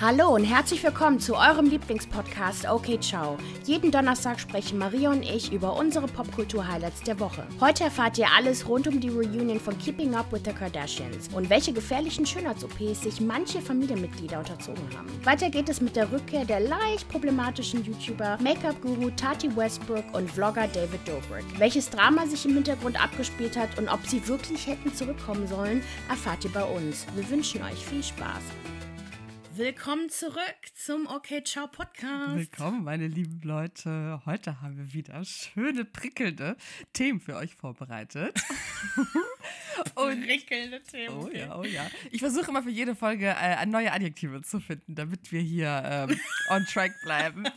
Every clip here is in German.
Hallo und herzlich willkommen zu eurem Lieblingspodcast Okay Ciao. Jeden Donnerstag sprechen Maria und ich über unsere Popkultur-Highlights der Woche. Heute erfahrt ihr alles rund um die Reunion von Keeping Up with the Kardashians und welche gefährlichen Schönheits-OPs sich manche Familienmitglieder unterzogen haben. Weiter geht es mit der Rückkehr der leicht problematischen YouTuber, Make-up-Guru Tati Westbrook und Vlogger David Dobrik. Welches Drama sich im Hintergrund abgespielt hat und ob sie wirklich hätten zurückkommen sollen, erfahrt ihr bei uns. Wir wünschen euch viel Spaß. Willkommen zurück zum Okay Ciao Podcast. Willkommen, meine lieben Leute. Heute haben wir wieder schöne, prickelnde Themen für euch vorbereitet. Und, prickelnde Themen. Oh ja, oh ja. Ich versuche immer für jede Folge äh, neue Adjektive zu finden, damit wir hier ähm, on track bleiben.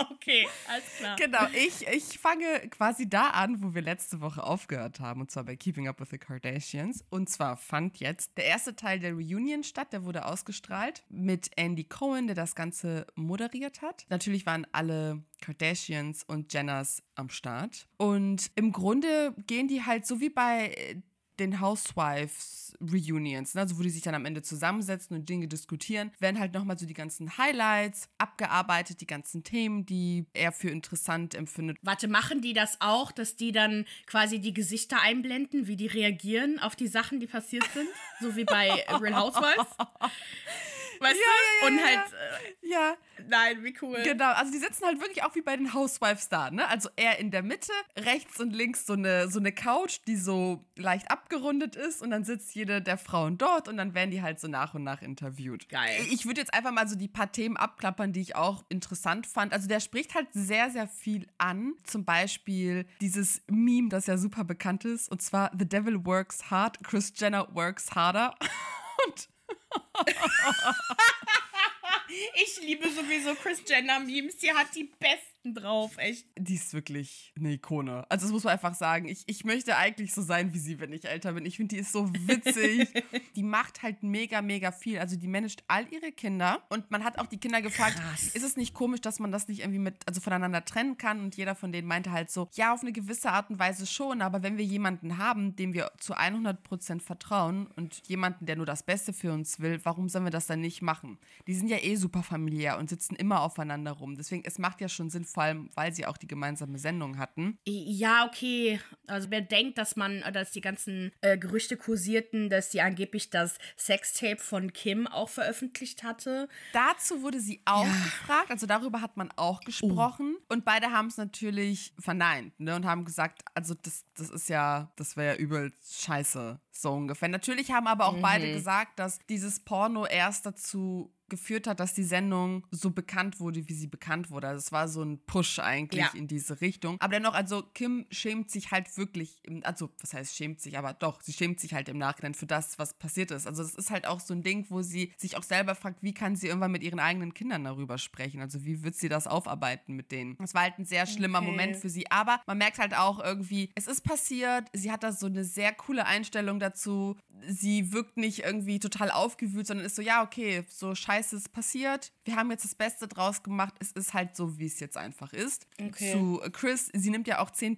Okay, alles klar. Genau, ich, ich fange quasi da an, wo wir letzte Woche aufgehört haben, und zwar bei Keeping Up with the Kardashians. Und zwar fand jetzt der erste Teil der Reunion statt, der wurde ausgestrahlt mit Andy Cohen, der das Ganze moderiert hat. Natürlich waren alle Kardashians und Jenners am Start. Und im Grunde gehen die halt so wie bei den Housewives Reunions, ne? also wo die sich dann am Ende zusammensetzen und Dinge diskutieren, werden halt nochmal so die ganzen Highlights abgearbeitet, die ganzen Themen, die er für interessant empfindet. Warte, machen die das auch, dass die dann quasi die Gesichter einblenden, wie die reagieren auf die Sachen, die passiert sind? so wie bei Real Housewives? weißt ja, du? Ja, und halt. Äh, ja. Nein, wie cool. Genau, also die sitzen halt wirklich auch wie bei den Housewives da, ne? Also er in der Mitte, rechts und links so eine, so eine Couch, die so leicht abgerundet ist und dann sitzt jede der Frauen dort und dann werden die halt so nach und nach interviewt. Geil. Ich würde jetzt einfach mal so die paar Themen abklappern, die ich auch interessant fand. Also der spricht halt sehr, sehr viel an. Zum Beispiel dieses Meme, das ja super bekannt ist, und zwar The Devil Works Hard, Chris Jenner Works Harder. und ich liebe sowieso Chris Jenner Memes. Sie hat die besten drauf, echt. Die ist wirklich eine Ikone. Also das muss man einfach sagen. Ich, ich möchte eigentlich so sein wie sie, wenn ich älter bin. Ich finde, die ist so witzig. die macht halt mega, mega viel. Also die managt all ihre Kinder. Und man hat auch die Kinder gefragt, Krass. ist es nicht komisch, dass man das nicht irgendwie mit, also voneinander trennen kann? Und jeder von denen meinte halt so, ja, auf eine gewisse Art und Weise schon. Aber wenn wir jemanden haben, dem wir zu 100% vertrauen und jemanden, der nur das Beste für uns will, warum sollen wir das dann nicht machen? Die sind ja eh super familiär und sitzen immer aufeinander rum. Deswegen, es macht ja schon Sinn, vor allem, weil sie auch die gemeinsame Sendung hatten. Ja, okay. Also wer denkt, dass man, dass die ganzen äh, Gerüchte kursierten, dass sie angeblich das Sextape von Kim auch veröffentlicht hatte. Dazu wurde sie auch ja. gefragt, also darüber hat man auch gesprochen. Uh. Und beide haben es natürlich verneint ne, und haben gesagt, also das, das ist ja, das wäre ja übel scheiße, so ungefähr. Natürlich haben aber auch mhm. beide gesagt, dass dieses Porno erst dazu geführt hat, dass die Sendung so bekannt wurde, wie sie bekannt wurde. Also es war so ein Push eigentlich ja. in diese Richtung. Aber dennoch, also Kim schämt sich halt wirklich, im, also was heißt schämt sich, aber doch, sie schämt sich halt im Nachhinein für das, was passiert ist. Also es ist halt auch so ein Ding, wo sie sich auch selber fragt, wie kann sie irgendwann mit ihren eigenen Kindern darüber sprechen? Also wie wird sie das aufarbeiten mit denen? Das war halt ein sehr schlimmer okay. Moment für sie. Aber man merkt halt auch irgendwie, es ist passiert, sie hat da so eine sehr coole Einstellung dazu. Sie wirkt nicht irgendwie total aufgewühlt, sondern ist so, ja, okay, so scheiße scheiße ist passiert. Wir haben jetzt das Beste draus gemacht. Es ist halt so, wie es jetzt einfach ist. Okay. Zu Chris, sie nimmt ja auch 10%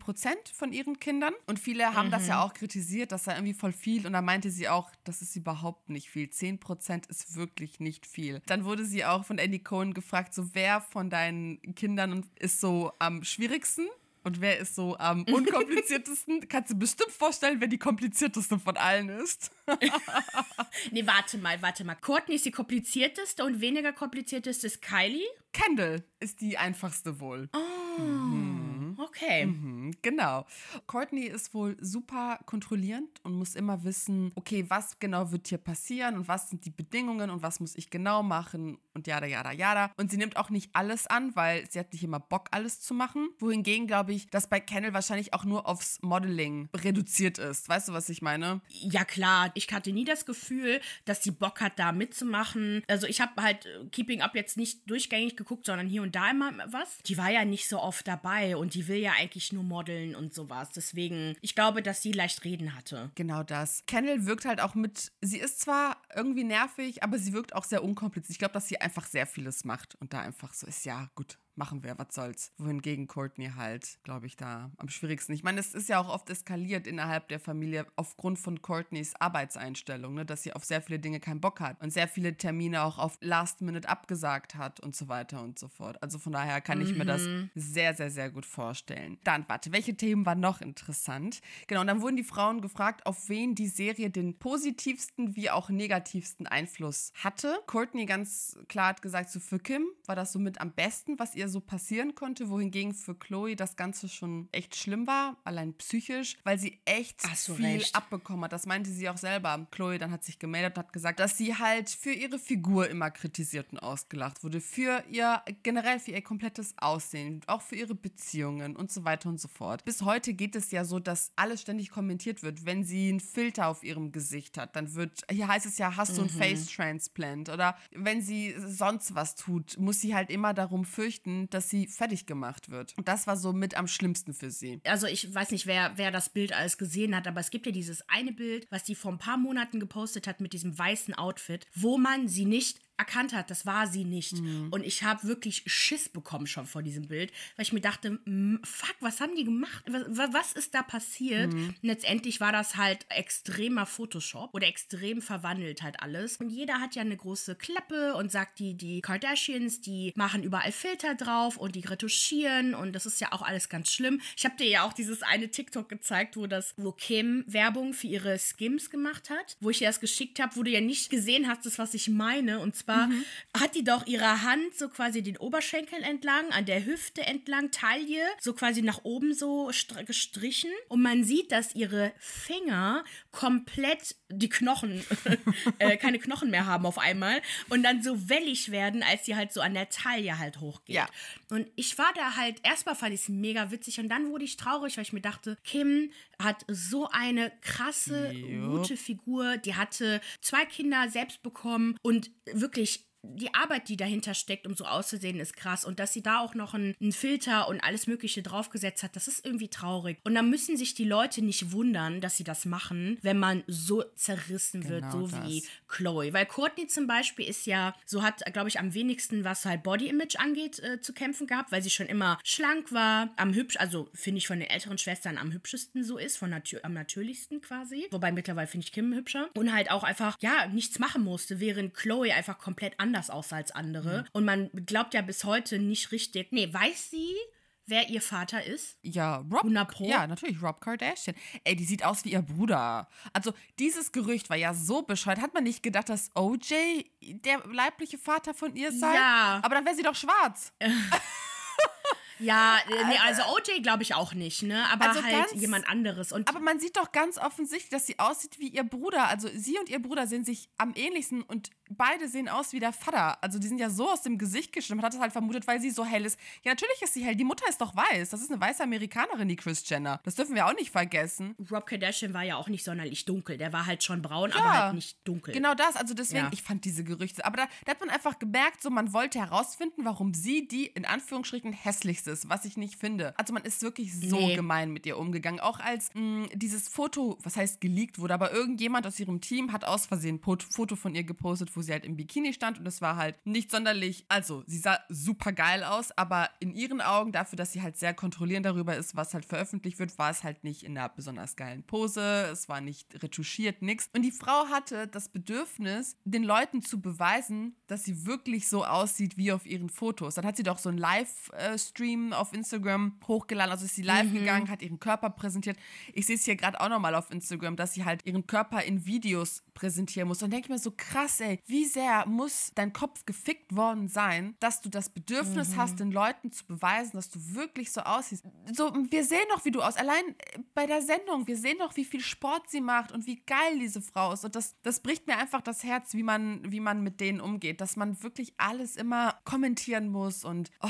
von ihren Kindern. Und viele haben mhm. das ja mhm. auch kritisiert, dass er irgendwie voll viel. Und da meinte sie auch, das ist überhaupt nicht viel. 10% ist wirklich nicht viel. Dann wurde sie auch von Andy Cohen gefragt, so wer von deinen Kindern ist so am schwierigsten? Und wer ist so am unkompliziertesten? Kannst du bestimmt vorstellen, wer die komplizierteste von allen ist. nee, warte mal, warte mal. Courtney ist die komplizierteste und weniger komplizierteste ist Kylie? Kendall ist die einfachste wohl. Oh. Mhm. Okay. Mhm, genau. Courtney ist wohl super kontrollierend und muss immer wissen, okay, was genau wird hier passieren und was sind die Bedingungen und was muss ich genau machen und jada, jada, jada. Und sie nimmt auch nicht alles an, weil sie hat nicht immer Bock, alles zu machen. Wohingegen glaube ich, dass bei Kendall wahrscheinlich auch nur aufs Modeling reduziert ist. Weißt du, was ich meine? Ja, klar. Ich hatte nie das Gefühl, dass sie Bock hat, da mitzumachen. Also ich habe halt Keeping Up jetzt nicht durchgängig geguckt, sondern hier und da immer was. Die war ja nicht so oft dabei und die will ja eigentlich nur modeln und sowas. Deswegen, ich glaube, dass sie leicht reden hatte. Genau das. Kendall wirkt halt auch mit, sie ist zwar irgendwie nervig, aber sie wirkt auch sehr unkompliziert. Ich glaube, dass sie einfach sehr vieles macht und da einfach so ist, ja, gut, machen wir, was soll's. Wohingegen Courtney halt, glaube ich, da am schwierigsten. Ich meine, es ist ja auch oft eskaliert innerhalb der Familie aufgrund von Courtneys Arbeitseinstellung, ne, dass sie auf sehr viele Dinge keinen Bock hat und sehr viele Termine auch auf Last Minute abgesagt hat und so weiter und so fort. Also von daher kann ich mir das Mhm. sehr, sehr, sehr gut vorstellen. Dann, warte, welche Themen waren noch interessant? Genau, und dann wurden die Frauen gefragt, auf wen die Serie den positivsten wie auch negativsten Einfluss hatte. Courtney ganz klar hat gesagt, so für Kim war das somit am besten, was ihr so passieren konnte, wohingegen für Chloe das Ganze schon echt schlimm war, allein psychisch, weil sie echt du viel recht. abbekommen hat. Das meinte sie auch selber. Chloe dann hat sich gemeldet und hat gesagt, dass sie halt für ihre Figur immer kritisiert und ausgelacht wurde, für ihr generell für ihr komplettes Aussehen, auch für ihre Beziehungen und so weiter und so fort. Bis heute geht es ja so, dass alles ständig kommentiert wird, wenn sie einen Filter auf ihrem Gesicht hat, dann wird hier heißt es ja, hast du ein Face Transplant oder wenn sie sonst was tut, muss sie halt immer darum fürchten, dass sie fertig gemacht wird. Und das war so mit am schlimmsten für sie. also ich weiß nicht, wer, wer das Bild alles gesehen hat, aber es gibt ja dieses eine Bild, was die vor ein paar Monaten gepostet hat mit diesem weißen Outfit, wo man sie nicht erkannt hat, das war sie nicht. Und ich habe wirklich Schiss bekommen schon vor diesem Bild, weil ich mir dachte, "M, fuck, was haben die gemacht? Was, was ist da passiert? Und letztendlich war das halt extremer Photoshop oder extrem verwandelt halt alles. Und jeder hat ja eine große Klappe und sagt, die, die Kardashians, die machen überall Filter drauf und die retuschieren und das ist ja auch alles ganz schlimm. Ich habe dir ja auch dieses eine TikTok gezeigt, wo das, wo Kim Werbung für ihre Skims gemacht hat, wo ich dir das geschickt habe, wo du ja nicht gesehen hast, das was ich meine. Und zwar hat die doch ihre Hand so quasi den Oberschenkel entlang, an der Hüfte entlang, Taille, so quasi nach oben so str- gestrichen. Und man sieht, dass ihre Finger komplett die Knochen, äh, keine Knochen mehr haben auf einmal und dann so wellig werden, als sie halt so an der Taille halt hochgeht. Ja. Und ich war da halt, erstmal fand ich es mega witzig und dann wurde ich traurig, weil ich mir dachte, Kim hat so eine krasse, Jupp. gute Figur. Die hatte zwei Kinder selbst bekommen und wirklich die Arbeit, die dahinter steckt, um so auszusehen, ist krass. Und dass sie da auch noch einen, einen Filter und alles Mögliche draufgesetzt hat, das ist irgendwie traurig. Und dann müssen sich die Leute nicht wundern, dass sie das machen, wenn man so zerrissen wird, Genau so das. wie Chloe. Weil Courtney zum Beispiel ist ja, so hat, glaube ich, am wenigsten, was halt Body Image angeht, äh, zu kämpfen gehabt, weil sie schon immer schlank war, am hübsch, also finde ich von den älteren Schwestern am hübschesten so ist, von natür am natürlichsten quasi. Wobei mittlerweile finde ich Kim hübscher. Und halt auch einfach, ja, nichts machen musste, während Chloe einfach komplett anders aussah als andere. Und man glaubt ja bis heute nicht richtig. Nee, weiß sie, wer ihr Vater ist? Ja, Rob. 100 Pro? Ja, natürlich, Rob Kardashian. Ey, die sieht aus wie ihr Bruder. Also, dieses Gerücht war ja so bescheuert. Hat man nicht gedacht, dass OJ der leibliche Vater von ihr sei? Ja. Aber dann wäre sie doch schwarz. Ja, äh, nee, also OJ glaube ich auch nicht, ne? Aber Also halt ganz- jemand anderes. Und Aber man sieht doch ganz offensichtlich, dass sie aussieht wie ihr Bruder. Also, sie und ihr Bruder sehen sich am ähnlichsten und beide sehen aus wie der Vater. Also, die sind ja so aus dem Gesicht geschnitten. Man hat es halt vermutet, weil sie so hell ist. Ja, natürlich ist sie hell. Die Mutter ist doch weiß. Das ist eine weiße Amerikanerin, die Kris Jenner. Das dürfen wir auch nicht vergessen. Rob Kardashian war ja auch nicht sonderlich dunkel. Der war halt schon braun, Ja, aber halt nicht dunkel. Genau das, also deswegen, Ja. ich fand diese Gerüchte. Aber da, da hat man einfach gemerkt, so man wollte herausfinden, warum sie die in Anführungsstrichen hässlichste ist, was ich nicht finde. Also man ist wirklich so Nee. gemein mit ihr umgegangen. Auch als mh, dieses Foto, was heißt geleakt wurde, aber irgendjemand aus ihrem Team hat aus Versehen ein Foto von ihr gepostet, wo sie halt im Bikini stand und es war halt nicht sonderlich, also sie sah super geil aus, aber in ihren Augen, dafür, dass sie halt sehr kontrollierend darüber ist, was halt veröffentlicht wird, war es halt nicht in einer besonders geilen Pose, es war nicht retuschiert, nix. Und die Frau hatte das Bedürfnis, den Leuten zu beweisen, dass sie wirklich so aussieht wie auf ihren Fotos. Dann hat sie doch so einen Livestream auf Instagram hochgeladen, also ist sie live gegangen, hat ihren Körper präsentiert. Ich sehe es hier gerade auch nochmal auf Instagram, dass sie halt ihren Körper in Videos präsentieren muss. Und denke ich mir so krass, ey, wie sehr muss dein Kopf gefickt worden sein, dass du das Bedürfnis hast, den Leuten zu beweisen, dass du wirklich so aussiehst. So, wir sehen doch, wie du aus. Allein äh, bei der Sendung, wir sehen doch, wie viel Sport sie macht und wie geil diese Frau ist. Und das, das bricht mir einfach das Herz, wie man, wie man mit denen umgeht, dass man wirklich alles immer kommentieren muss und oh,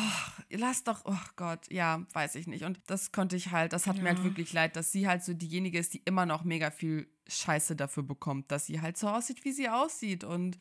lass doch, oh Gott, ja, weiß ich nicht. Und das konnte ich halt, das hat mir halt wirklich leid, dass sie halt so diejenige ist, die immer noch mega viel Scheiße dafür bekommt, dass sie halt so aussieht, wie sie aussieht. Und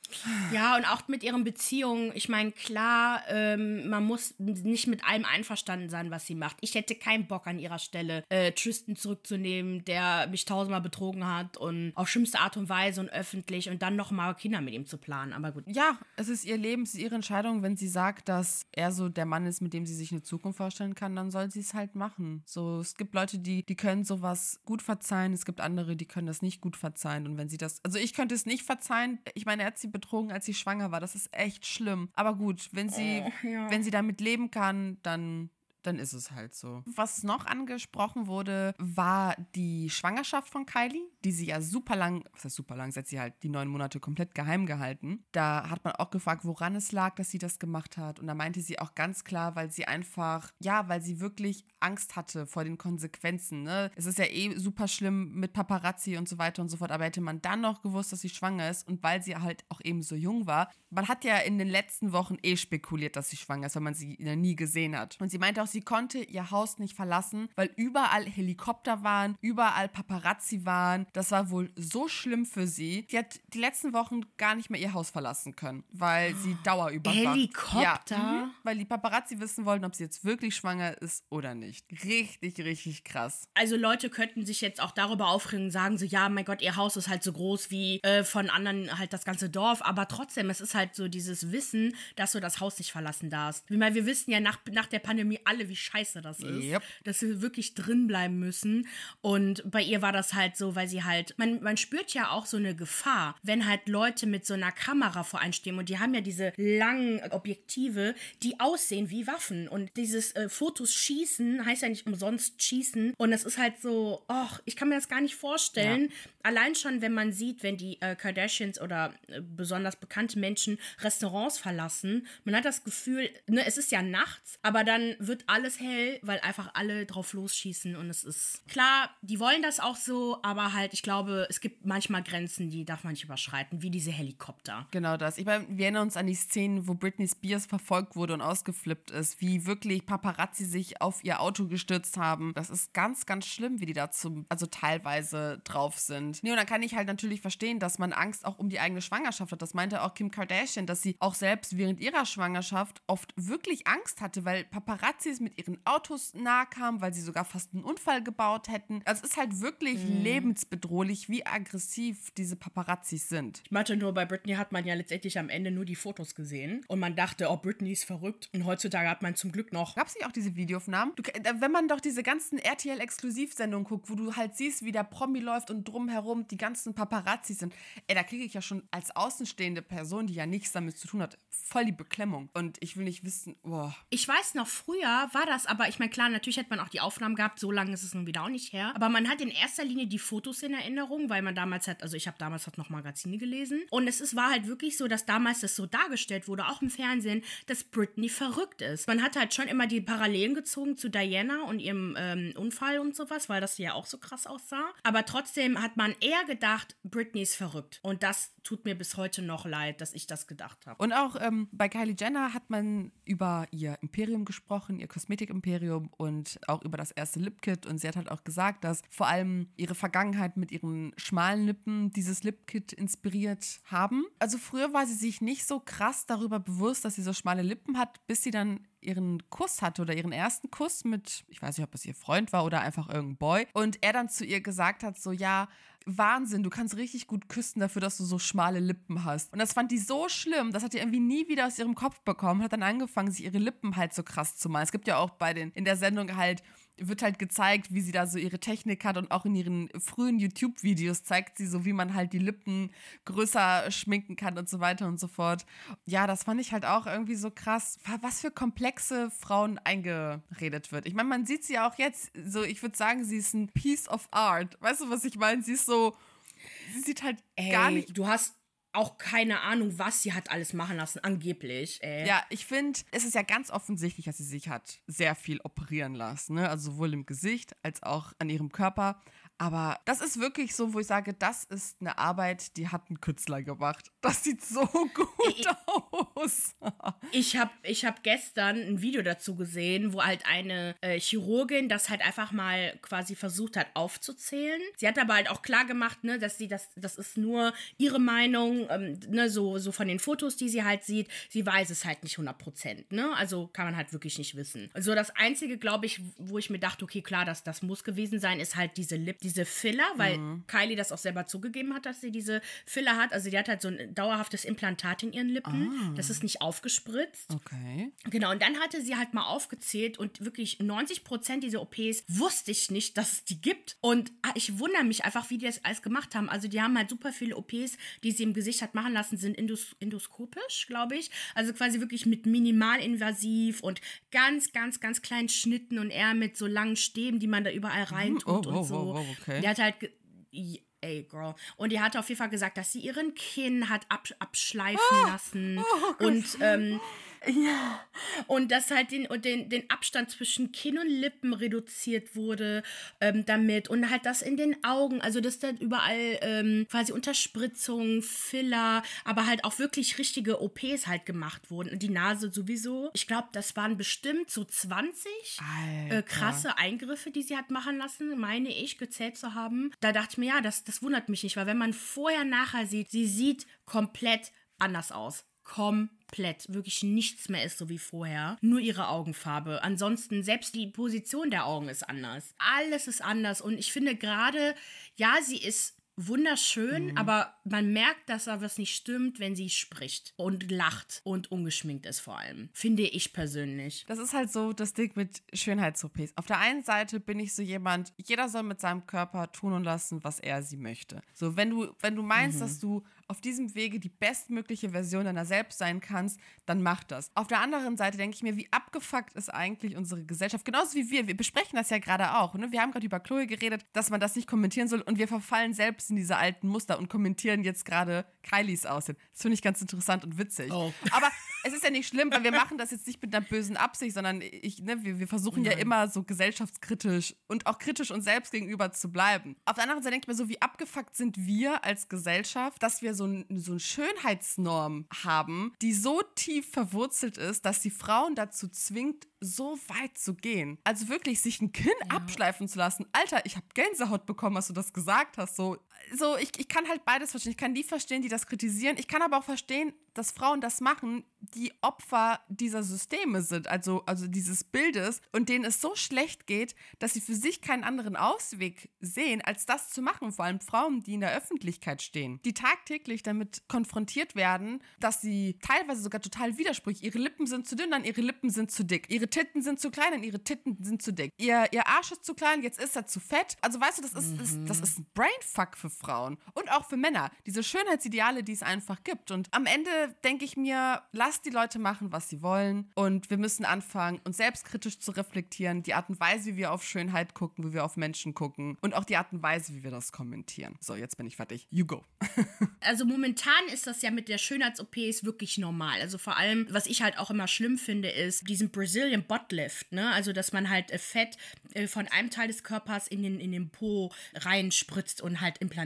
ja, und auch mit ihren Beziehungen. Ich meine, klar, ähm, man muss nicht mit allem einverstanden sein, was sie macht. Ich hätte keinen Bock an ihrer Stelle, äh, Tristan zurückzunehmen, der mich tausendmal betrogen hat und auf schlimmste Art und Weise und öffentlich und dann nochmal Kinder mit ihm zu planen. Aber gut. Ja, es ist ihr Leben, es ist ihre Entscheidung. Wenn sie sagt, dass er so der Mann ist, mit dem sie sich eine Zukunft vorstellen kann, dann soll sie es halt machen. So, es gibt Leute, die, die können sowas gut verzeihen. Es gibt andere, die können das nicht gut verzeihen. Und wenn sie das, also ich könnte es nicht verzeihen. Ich meine, er hat sie betrogen, als sie schwanger war. Das ist echt schlimm. Aber gut, wenn sie, oh, ja. wenn sie damit leben kann, dann dann ist es halt so. Was noch angesprochen wurde, war die Schwangerschaft von Kylie, die sie ja super lang, was heißt super lang, seit sie halt die neun Monate komplett geheim gehalten. Da hat man auch gefragt, woran es lag, dass sie das gemacht hat. Und da meinte sie auch ganz klar, weil sie einfach, ja, weil sie wirklich Angst hatte vor den Konsequenzen. Ne? Es ist ja eh super schlimm mit Paparazzi und so weiter und so fort. Aber hätte man dann noch gewusst, dass sie schwanger ist und weil sie halt auch eben so jung war, man hat ja in den letzten Wochen eh spekuliert, dass sie schwanger ist, weil man sie nie gesehen hat. Und sie meinte auch, sie konnte ihr Haus nicht verlassen, weil überall Helikopter waren, überall Paparazzi waren. Das war wohl so schlimm für sie. Sie hat die letzten Wochen gar nicht mehr ihr Haus verlassen können, weil sie dauerüberwacht. Helikopter? Ja, mhm, weil die Paparazzi wissen wollten, ob sie jetzt wirklich schwanger ist oder nicht. Richtig, richtig krass. Also Leute könnten sich jetzt auch darüber aufregen und sagen so, ja, mein Gott, ihr Haus ist halt so groß wie äh, von anderen halt das ganze Dorf, aber trotzdem, es ist halt so dieses Wissen, dass du das Haus nicht verlassen darfst. Ich meine, wir wissen ja nach, nach der Pandemie alle, wie scheiße das ist, yep. dass wir wirklich drin bleiben müssen. Und bei ihr war das halt so, weil sie halt, man, man spürt ja auch so eine Gefahr, wenn halt Leute mit so einer Kamera vor einstehen und die haben ja diese langen Objektive, die aussehen wie Waffen. Und dieses äh, Fotos schießen heißt ja nicht umsonst schießen. Und es ist halt so, ach, ich kann mir das gar nicht vorstellen. Ja. Allein schon, wenn man sieht, wenn die äh, Kardashians oder äh, besonders bekannte Menschen Restaurants verlassen, man hat das Gefühl, ne, es ist ja nachts, aber dann wird alles hell, weil einfach alle drauf losschießen und es ist klar, die wollen das auch so, aber halt, ich glaube, es gibt manchmal Grenzen, die darf man nicht überschreiten, wie diese Helikopter. Genau das. Ich meine, wir erinnern uns an die Szenen, wo Britney Spears verfolgt wurde und ausgeflippt ist, wie wirklich Paparazzi sich auf ihr Auto gestürzt haben. Das ist ganz, ganz schlimm, wie die dazu, also teilweise drauf sind. Nee, und dann kann ich halt natürlich verstehen, dass man Angst auch um die eigene Schwangerschaft hat. Das meinte auch Kim Kardashian, dass sie auch selbst während ihrer Schwangerschaft oft wirklich Angst hatte, weil Paparazzis mit ihren Autos nahe kamen, weil sie sogar fast einen Unfall gebaut hätten. Also es ist halt wirklich mhm. lebensbedrohlich, wie aggressiv diese Paparazzis sind. Ich meinte nur, bei Britney hat man ja letztendlich am Ende nur die Fotos gesehen und man dachte, oh, Britney ist verrückt. Und heutzutage hat man zum Glück noch. Gab es nicht auch diese Videoaufnahmen? Du, wenn man doch diese ganzen RTL-Exklusivsendungen guckt, wo du halt siehst, wie der Promi läuft und drumherum die ganzen Paparazzis sind, ey, da kriege ich ja schon als außenstehende Person, die ja nichts damit zu tun hat, voll die Beklemmung. Und ich will nicht wissen, boah. Ich weiß noch, früher war das, aber ich meine, klar, natürlich hat man auch die Aufnahmen gehabt, so lange ist es nun wieder auch nicht her. Aber man hat in erster Linie die Fotos in Erinnerung, weil man damals hat, also ich habe damals halt noch Magazine gelesen. Und es ist, war halt wirklich so, dass damals das so dargestellt wurde, auch im Fernsehen, dass Britney verrückt ist. Man hat halt schon immer die Parallelen gezogen zu Diana und ihrem ähm, Unfall und sowas, weil das ja auch so krass aussah. Aber trotzdem hat man eher gedacht, Britney ist verrückt. Und das tut mir bis heute noch leid, dass ich das gedacht habe. Und auch ähm, bei Kylie Jenner hat man über ihr Imperium gesprochen, ihr Kosmetikimperium und auch über das erste Lipkit. Und sie hat halt auch gesagt, dass vor allem ihre Vergangenheit mit ihren schmalen Lippen dieses Lipkit inspiriert haben. Also früher war sie sich nicht so krass darüber bewusst, dass sie so schmale Lippen hat, bis sie dann ihren Kuss hatte oder ihren ersten Kuss mit, ich weiß nicht, ob es ihr Freund war oder einfach irgendein Boy. Und er dann zu ihr gesagt hat, so ja, Wahnsinn, du kannst richtig gut küssen dafür, dass du so schmale Lippen hast. Und das fand die so schlimm, das hat die irgendwie nie wieder aus ihrem Kopf bekommen, hat dann angefangen, sich ihre Lippen halt so krass zu malen. Es gibt ja auch bei den, in der Sendung halt wird halt gezeigt, wie sie da so ihre Technik hat und auch in ihren frühen YouTube-Videos zeigt sie so, wie man halt die Lippen größer schminken kann und so weiter und so fort. Ja, das fand ich halt auch irgendwie so krass, was für komplexe Frauen eingeredet wird. Ich meine, man sieht sie auch jetzt, so ich würde sagen, sie ist ein Piece of Art. Weißt du, was ich meine? Sie ist so, sie sieht halt Ey, gar nicht. Du hast auch keine Ahnung, was sie hat alles machen lassen, angeblich. Ey. Ja, ich finde, es ist ja ganz offensichtlich, dass sie sich hat sehr viel operieren lassen. Ne? Also sowohl im Gesicht als auch an ihrem Körper. Aber das ist wirklich so, wo ich sage, das ist eine Arbeit, die hat ein Künstler gemacht. Das sieht so gut ich, aus. ich habe ich hab gestern ein Video dazu gesehen, wo halt eine äh, Chirurgin das halt einfach mal quasi versucht hat aufzuzählen. Sie hat aber halt auch klar gemacht, ne, dass sie das, das ist nur ihre Meinung, ähm, ne, so, so von den Fotos, die sie halt sieht. Sie weiß es halt nicht 100 Prozent, ne? Also kann man halt wirklich nicht wissen. Also das Einzige, glaube ich, wo ich mir dachte, okay, klar, das, das muss gewesen sein, ist halt diese Lip, diese Filler, weil mhm. Kylie das auch selber zugegeben hat, dass sie diese Filler hat. Also die hat halt so ein dauerhaftes Implantat in ihren Lippen. Ah. Das ist nicht aufgespritzt. Okay. Genau, und dann hatte sie halt mal aufgezählt und wirklich 90 Prozent dieser OPs wusste ich nicht, dass es die gibt. Und ah, ich wundere mich einfach, wie die das alles gemacht haben. Also die haben halt super viele OPs, die sie im Gesicht hat machen lassen, sind endos endoskopisch, glaube ich. Also quasi wirklich mit minimalinvasiv und ganz, ganz, ganz kleinen Schnitten und eher mit so langen Stäben, die man da überall reintut oh, oh, und so. Oh, oh, okay. Die hat halt ey, Girl. Und die hat auf jeden Fall gesagt, dass sie ihren Kinn hat ab, abschleifen oh, lassen. Oh, und ähm, ja. Und dass halt den, und den, den Abstand zwischen Kinn und Lippen reduziert wurde ähm, damit. Und halt das in den Augen. Also, dass dann überall ähm, quasi Unterspritzungen, Filler, aber halt auch wirklich richtige OPs halt gemacht wurden. Und die Nase sowieso. Ich glaube, das waren bestimmt so 20 äh, krasse Eingriffe, die sie hat machen lassen, meine ich, gezählt zu haben. Da dachte ich mir, ja, das, das wundert mich nicht, weil wenn man vorher, nachher sieht, sie sieht komplett anders aus komplett, wirklich nichts mehr ist so wie vorher. Nur ihre Augenfarbe. Ansonsten, selbst die Position der Augen ist anders. Alles ist anders. Und ich finde gerade, ja, sie ist wunderschön, mhm. aber man merkt, dass da was nicht stimmt, wenn sie spricht und lacht und ungeschminkt ist vor allem. Finde ich persönlich. Das ist halt so das Ding mit Schönheits-OPs. Auf der einen Seite bin ich so jemand, jeder soll mit seinem Körper tun und lassen, was er sie möchte. So, wenn du, wenn du meinst, mhm. dass du auf diesem Wege die bestmögliche Version deiner selbst sein kannst, dann mach das. Auf der anderen Seite denke ich mir, wie abgefuckt ist eigentlich unsere Gesellschaft, genauso wie wir. Wir besprechen das ja gerade auch. Ne? Wir haben gerade über Chloe geredet, dass man das nicht kommentieren soll und wir verfallen selbst in diese alten Muster und kommentieren jetzt gerade Kylies Aussehen. Das finde ich ganz interessant und witzig. Oh. Aber es ist ja nicht schlimm, weil wir machen das jetzt nicht mit einer bösen Absicht, sondern ich, ne, wir, wir versuchen Nein. ja immer so gesellschaftskritisch und auch kritisch uns selbst gegenüber zu bleiben. Auf der anderen Seite denke ich mir so, wie abgefuckt sind wir als Gesellschaft, dass wir so, ein, so eine Schönheitsnorm haben, die so tief verwurzelt ist, dass die Frauen dazu zwingt, so weit zu gehen. Also wirklich sich ein Kinn ja. abschleifen zu lassen. Alter, ich habe Gänsehaut bekommen, als du das gesagt hast. So, so ich, ich kann halt beides verstehen. Ich kann die verstehen, die das kritisieren. Ich kann aber auch verstehen, dass Frauen das machen, die Opfer dieser Systeme sind, also, also dieses Bildes und denen es so schlecht geht, dass sie für sich keinen anderen Ausweg sehen, als das zu machen. Vor allem Frauen, die in der Öffentlichkeit stehen, die tagtäglich damit konfrontiert werden, dass sie teilweise sogar total widersprüchlich, ihre Lippen sind zu dünn, dann ihre Lippen sind zu dick, ihre Titten sind zu klein, dann ihre Titten sind zu dick, ihr, ihr Arsch ist zu klein, jetzt ist er zu fett. Also weißt du, das ist, mhm. ist, das ist ein Brainfuck für Frauen und auch für Männer. Diese Schönheitsideale, die es einfach gibt. Und am Ende denke ich mir, lass die Leute machen, was sie wollen. Und wir müssen anfangen, uns selbstkritisch zu reflektieren. Die Art und Weise, wie wir auf Schönheit gucken, wie wir auf Menschen gucken. Und auch die Art und Weise, wie wir das kommentieren. So, jetzt bin ich fertig. You go. also momentan ist das ja mit der Schönheits-OPs wirklich normal. Also vor allem, was ich halt auch immer schlimm finde, ist diesen Brazilian Buttlift. Ne? Also, dass man halt äh, Fett äh, von einem Teil des Körpers in den, in den Po reinspritzt und halt implantiert.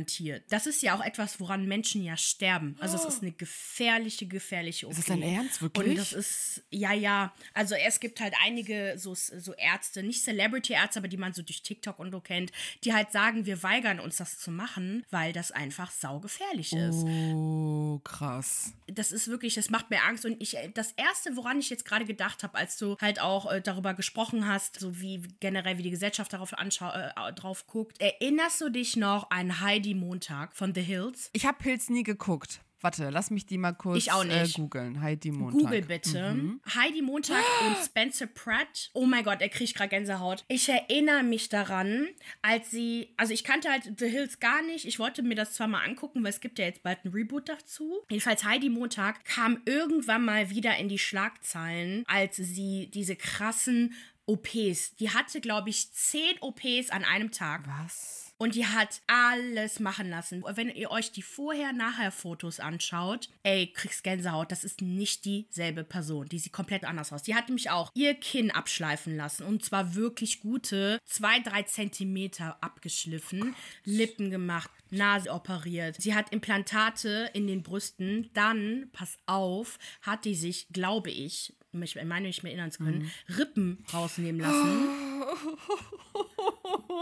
Das ist ja auch etwas, woran Menschen ja sterben. Also, es ist eine gefährliche, gefährliche OP. Ist das dein Ernst, wirklich? Und das ist, ja, ja. Also, es gibt halt einige so, so Ärzte, nicht Celebrity-Ärzte, aber die man so durch TikTok und so kennt, die halt sagen, wir weigern uns das zu machen, weil das einfach saugefährlich ist. Oh, krass. Das ist wirklich, das macht mir Angst. Und ich, das Erste, woran ich jetzt gerade gedacht habe, als du halt auch äh, darüber gesprochen hast, so wie generell, wie die Gesellschaft darauf äh, drauf guckt, erinnerst du dich noch an Heidi Montag von The Hills? Ich habe Hills nie geguckt. Warte, lass mich die mal kurz ich auch nicht. Äh, googeln. Heidi Montag. Google bitte. Mhm. Heidi Montag und Spencer Pratt. Oh mein Gott, er kriegt gerade Gänsehaut. Ich erinnere mich daran, als sie, also ich kannte halt The Hills gar nicht. Ich wollte mir das zwar mal angucken, weil es gibt ja jetzt bald ein Reboot dazu. Jedenfalls Heidi Montag kam irgendwann mal wieder in die Schlagzeilen, als sie diese krassen OPs. Die hatte, glaube ich, zehn OPs an einem Tag. Was? Und die hat alles machen lassen. Wenn ihr euch die Vorher-Nachher-Fotos anschaut, ey, kriegst Gänsehaut. Das ist nicht dieselbe Person. Die sieht komplett anders aus. Die hat nämlich auch ihr Kinn abschleifen lassen. Und zwar wirklich gute zwei, drei Zentimeter abgeschliffen. Lippen gemacht. Nase operiert. Sie hat Implantate in den Brüsten. Dann, pass auf, hat die sich, glaube ich, ich meine mich mehr erinnern zu können, mhm. Rippen rausnehmen lassen.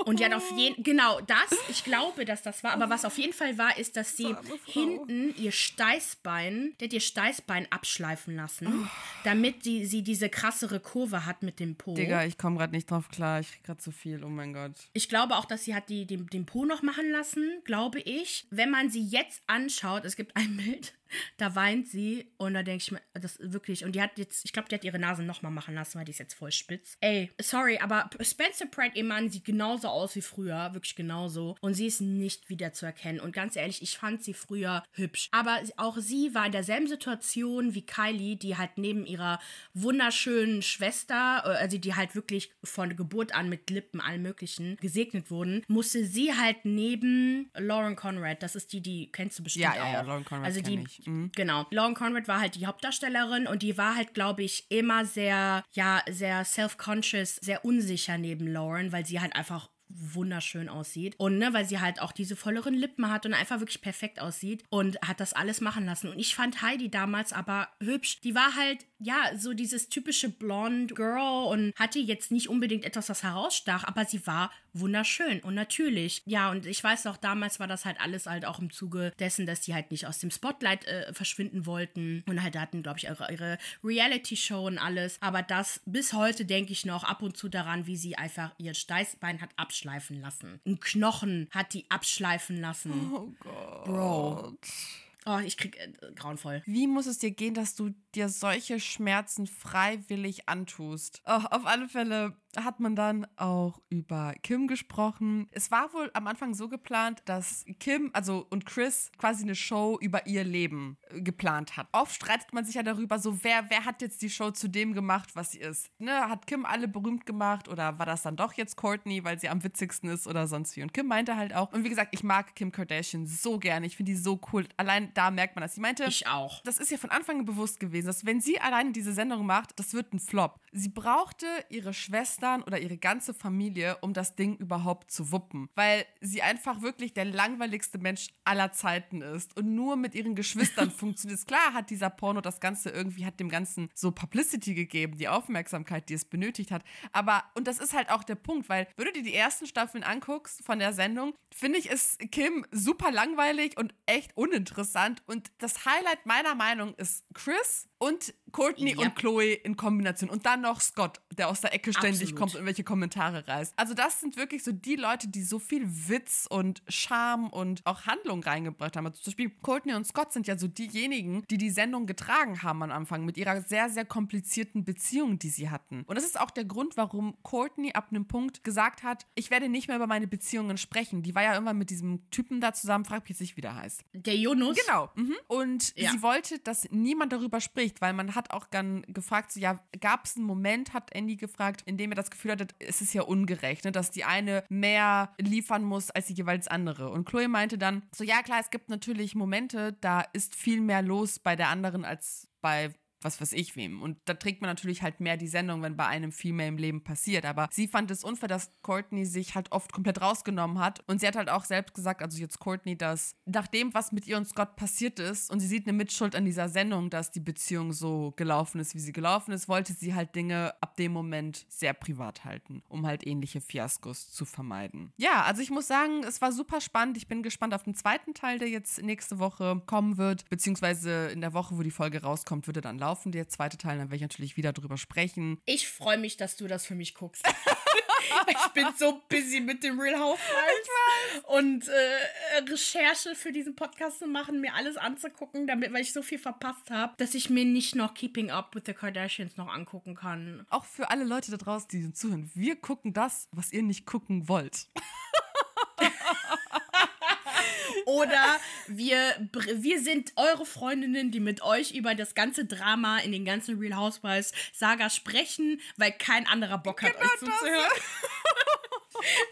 Und die hat auf jeden genau das, ich glaube, dass das war, aber was auf jeden Fall war, ist, dass sie hinten ihr Steißbein, der hat ihr Steißbein abschleifen lassen, damit die, sie diese krassere Kurve hat mit dem Po. Digga, ich komme gerade nicht drauf klar, ich krieg gerade zu viel, oh mein Gott. Ich glaube auch, dass sie hat die, den, den Po noch machen lassen, glaube ich. Wenn man sie jetzt anschaut, es gibt ein Bild, da weint sie und da denke ich mir, das wirklich. Und die hat jetzt, ich glaube, die hat ihre Nase nochmal machen lassen, weil die ist jetzt voll spitz. Ey, sorry, aber Spencer Pratt, ihr Mann, sieht genauso aus wie früher, wirklich genauso. Und sie ist nicht wieder zu erkennen. Und ganz ehrlich, ich fand sie früher hübsch. Aber auch sie war in derselben Situation wie Kylie, die halt neben ihrer wunderschönen Schwester, äh, also die halt wirklich von Geburt an mit Lippen, allen möglichen, gesegnet wurden, musste sie halt neben Lauren Conrad, das ist die, die kennst du bestimmt ja, auch. Ja, ja, Lauren Conrad also die, ich. Mhm. Genau. Lauren Conrad war halt die Hauptdarstellerin und die war halt, glaube ich, immer sehr, ja, sehr self-conscious, sehr unsicher neben Lauren, weil sie halt einfach wunderschön aussieht. Und ne, weil sie halt auch diese volleren Lippen hat und einfach wirklich perfekt aussieht und hat das alles machen lassen. Und ich fand Heidi damals aber hübsch. Die war halt, ja, so dieses typische Blonde Girl und hatte jetzt nicht unbedingt etwas, was herausstach, aber sie war wunderschön und natürlich. Ja, und ich weiß auch, damals war das halt alles halt auch im Zuge dessen, dass die halt nicht aus dem Spotlight äh, verschwinden wollten und halt hatten, glaube ich, ihre, ihre Reality-Show und alles. Aber das bis heute denke ich noch ab und zu daran, wie sie einfach ihr Steißbein hat abschleifen lassen. Ein Knochen hat die abschleifen lassen. Oh Gott. Bro. Oh, ich krieg äh, grauenvoll. Wie muss es dir gehen, dass du dir solche Schmerzen freiwillig antust? Oh, auf alle Fälle hat man dann auch über Kim gesprochen. Es war wohl am Anfang so geplant, dass Kim, also und Chris quasi eine Show über ihr Leben äh, geplant hat. Oft streitet man sich ja darüber, so wer, wer hat jetzt die Show zu dem gemacht, was sie ist. Ne? Hat Kim alle berühmt gemacht oder war das dann doch jetzt Courtney, weil sie am witzigsten ist oder sonst wie? Und Kim meinte halt auch, und wie gesagt, ich mag Kim Kardashian so gerne. Ich finde die so cool. Allein da merkt man das. Sie meinte, ich auch. Das ist ja von Anfang an bewusst gewesen, dass wenn sie alleine diese Sendung macht, das wird ein Flop. Sie brauchte ihre Schwestern oder ihre ganze Familie, um das Ding überhaupt zu wuppen, weil sie einfach wirklich der langweiligste Mensch aller Zeiten ist und nur mit ihren Geschwistern funktioniert. Klar hat dieser Porno das Ganze irgendwie hat dem Ganzen so Publicity gegeben, die Aufmerksamkeit, die es benötigt hat. Aber und das ist halt auch der Punkt, weil wenn du dir die ersten Staffeln anguckst von der Sendung, finde ich ist Kim super langweilig und echt uninteressant und das Highlight meiner Meinung ist Chris und Courtney yep. und Chloe in Kombination. Und dann noch Scott, der aus der Ecke ständig Kommt und welche Kommentare reißt. Also, das sind wirklich so die Leute, die so viel Witz und Charme und auch Handlung reingebracht haben. Also, zum Beispiel Courtney und Scott sind ja so diejenigen, die die Sendung getragen haben am Anfang mit ihrer sehr, sehr komplizierten Beziehung, die sie hatten. Und das ist auch der Grund, warum Courtney ab einem Punkt gesagt hat, ich werde nicht mehr über meine Beziehungen sprechen. Die war ja immer mit diesem Typen da zusammen, frag mich jetzt nicht, wie der heißt. Der Jonas? Genau. Mhm. Und ja. sie wollte, dass niemand darüber spricht, weil man hat auch dann gefragt, so, ja, gab es einen Moment, hat Andy gefragt, in dem er das Gefühl hatte, es ist ja ungerecht, ne, dass die eine mehr liefern muss als die jeweils andere. Und Chloe meinte dann, so, ja klar, es gibt natürlich Momente, da ist viel mehr los bei der anderen als bei was weiß ich wem. Und da trägt man natürlich halt mehr die Sendung, wenn bei einem viel mehr im Leben passiert. Aber sie fand es unfair, dass Courtney sich halt oft komplett rausgenommen hat. Und sie hat halt auch selbst gesagt, also jetzt Courtney, dass nach dem, was mit ihr und Scott passiert ist, und sie sieht eine Mitschuld an dieser Sendung, dass die Beziehung so gelaufen ist, wie sie gelaufen ist, wollte sie halt Dinge ab dem Moment sehr privat halten, um halt ähnliche Fiaskos zu vermeiden. Ja, also ich muss sagen, es war super spannend. Ich bin gespannt auf den zweiten Teil, der jetzt nächste Woche kommen wird, beziehungsweise in der Woche, wo die Folge rauskommt, würde dann laufen laufen, der zweite Teil, dann werde ich natürlich wieder drüber sprechen. Ich freue mich, dass du das für mich guckst. ich bin so busy mit dem Real Housewives und äh, Recherche für diesen Podcast zu machen, mir alles anzugucken, damit, weil ich so viel verpasst habe, dass ich mir nicht noch Keeping Up with the Kardashians noch angucken kann. Auch für alle Leute da draußen, die zuhören, wir gucken das, was ihr nicht gucken wollt. Oder wir, wir sind eure Freundinnen, die mit euch über das ganze Drama in den ganzen Real Housewives Saga sprechen, weil kein anderer Bock hat, genau euch zuzuhören.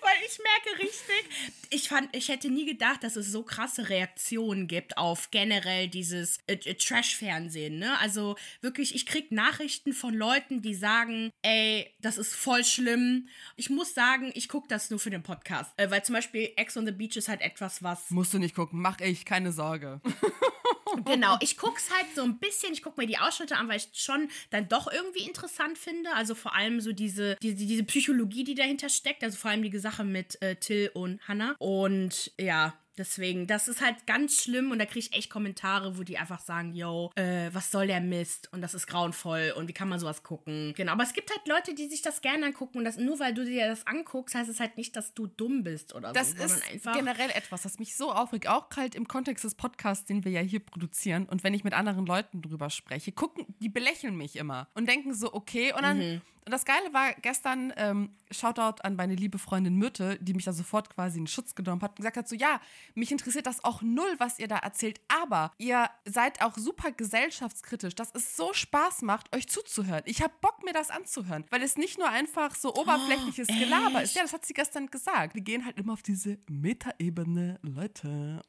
weil ich merke richtig. Ich fand, ich hätte nie gedacht, dass es so krasse Reaktionen gibt auf generell dieses äh, äh, Trash-Fernsehen. Ne? Also wirklich, ich krieg Nachrichten von Leuten, die sagen, ey, das ist voll schlimm. Ich muss sagen, ich gucke das nur für den Podcast. Äh, weil zum Beispiel Ex on the Beach ist halt etwas, was. Musst du nicht gucken, mach ich, keine Sorge. genau, ich guck's halt so ein bisschen, ich guck mir die Ausschnitte an, weil ich schon dann doch irgendwie interessant finde. Also vor allem so diese, diese, diese Psychologie, die dahinter steckt. Also vor allem die Sache mit äh, Till und Hannah. Und ja, Deswegen, das ist halt ganz schlimm und da kriege ich echt Kommentare, wo die einfach sagen, yo, äh, was soll der Mist und das ist grauenvoll und wie kann man sowas gucken. Genau, aber es gibt halt Leute, die sich das gerne angucken und das, nur weil du dir das anguckst, heißt es halt nicht, dass du dumm bist oder das so. Das ist generell etwas, das mich so aufregt, auch halt im Kontext des Podcasts, den wir ja hier produzieren und wenn ich mit anderen Leuten drüber spreche, gucken, die belächeln mich immer und denken so, okay, und dann mhm. Und das Geile war gestern, ähm, Shoutout an meine liebe Freundin Myrte, die mich da sofort quasi in Schutz genommen hat und gesagt hat: so, ja, mich interessiert das auch null, was ihr da erzählt, aber ihr seid auch super gesellschaftskritisch, dass es so Spaß macht, euch zuzuhören. Ich habe Bock, mir das anzuhören, weil es nicht nur einfach so oberflächliches oh, Gelaber ist. Ja, das hat sie gestern gesagt. Wir gehen halt immer auf diese Metaebene, Leute.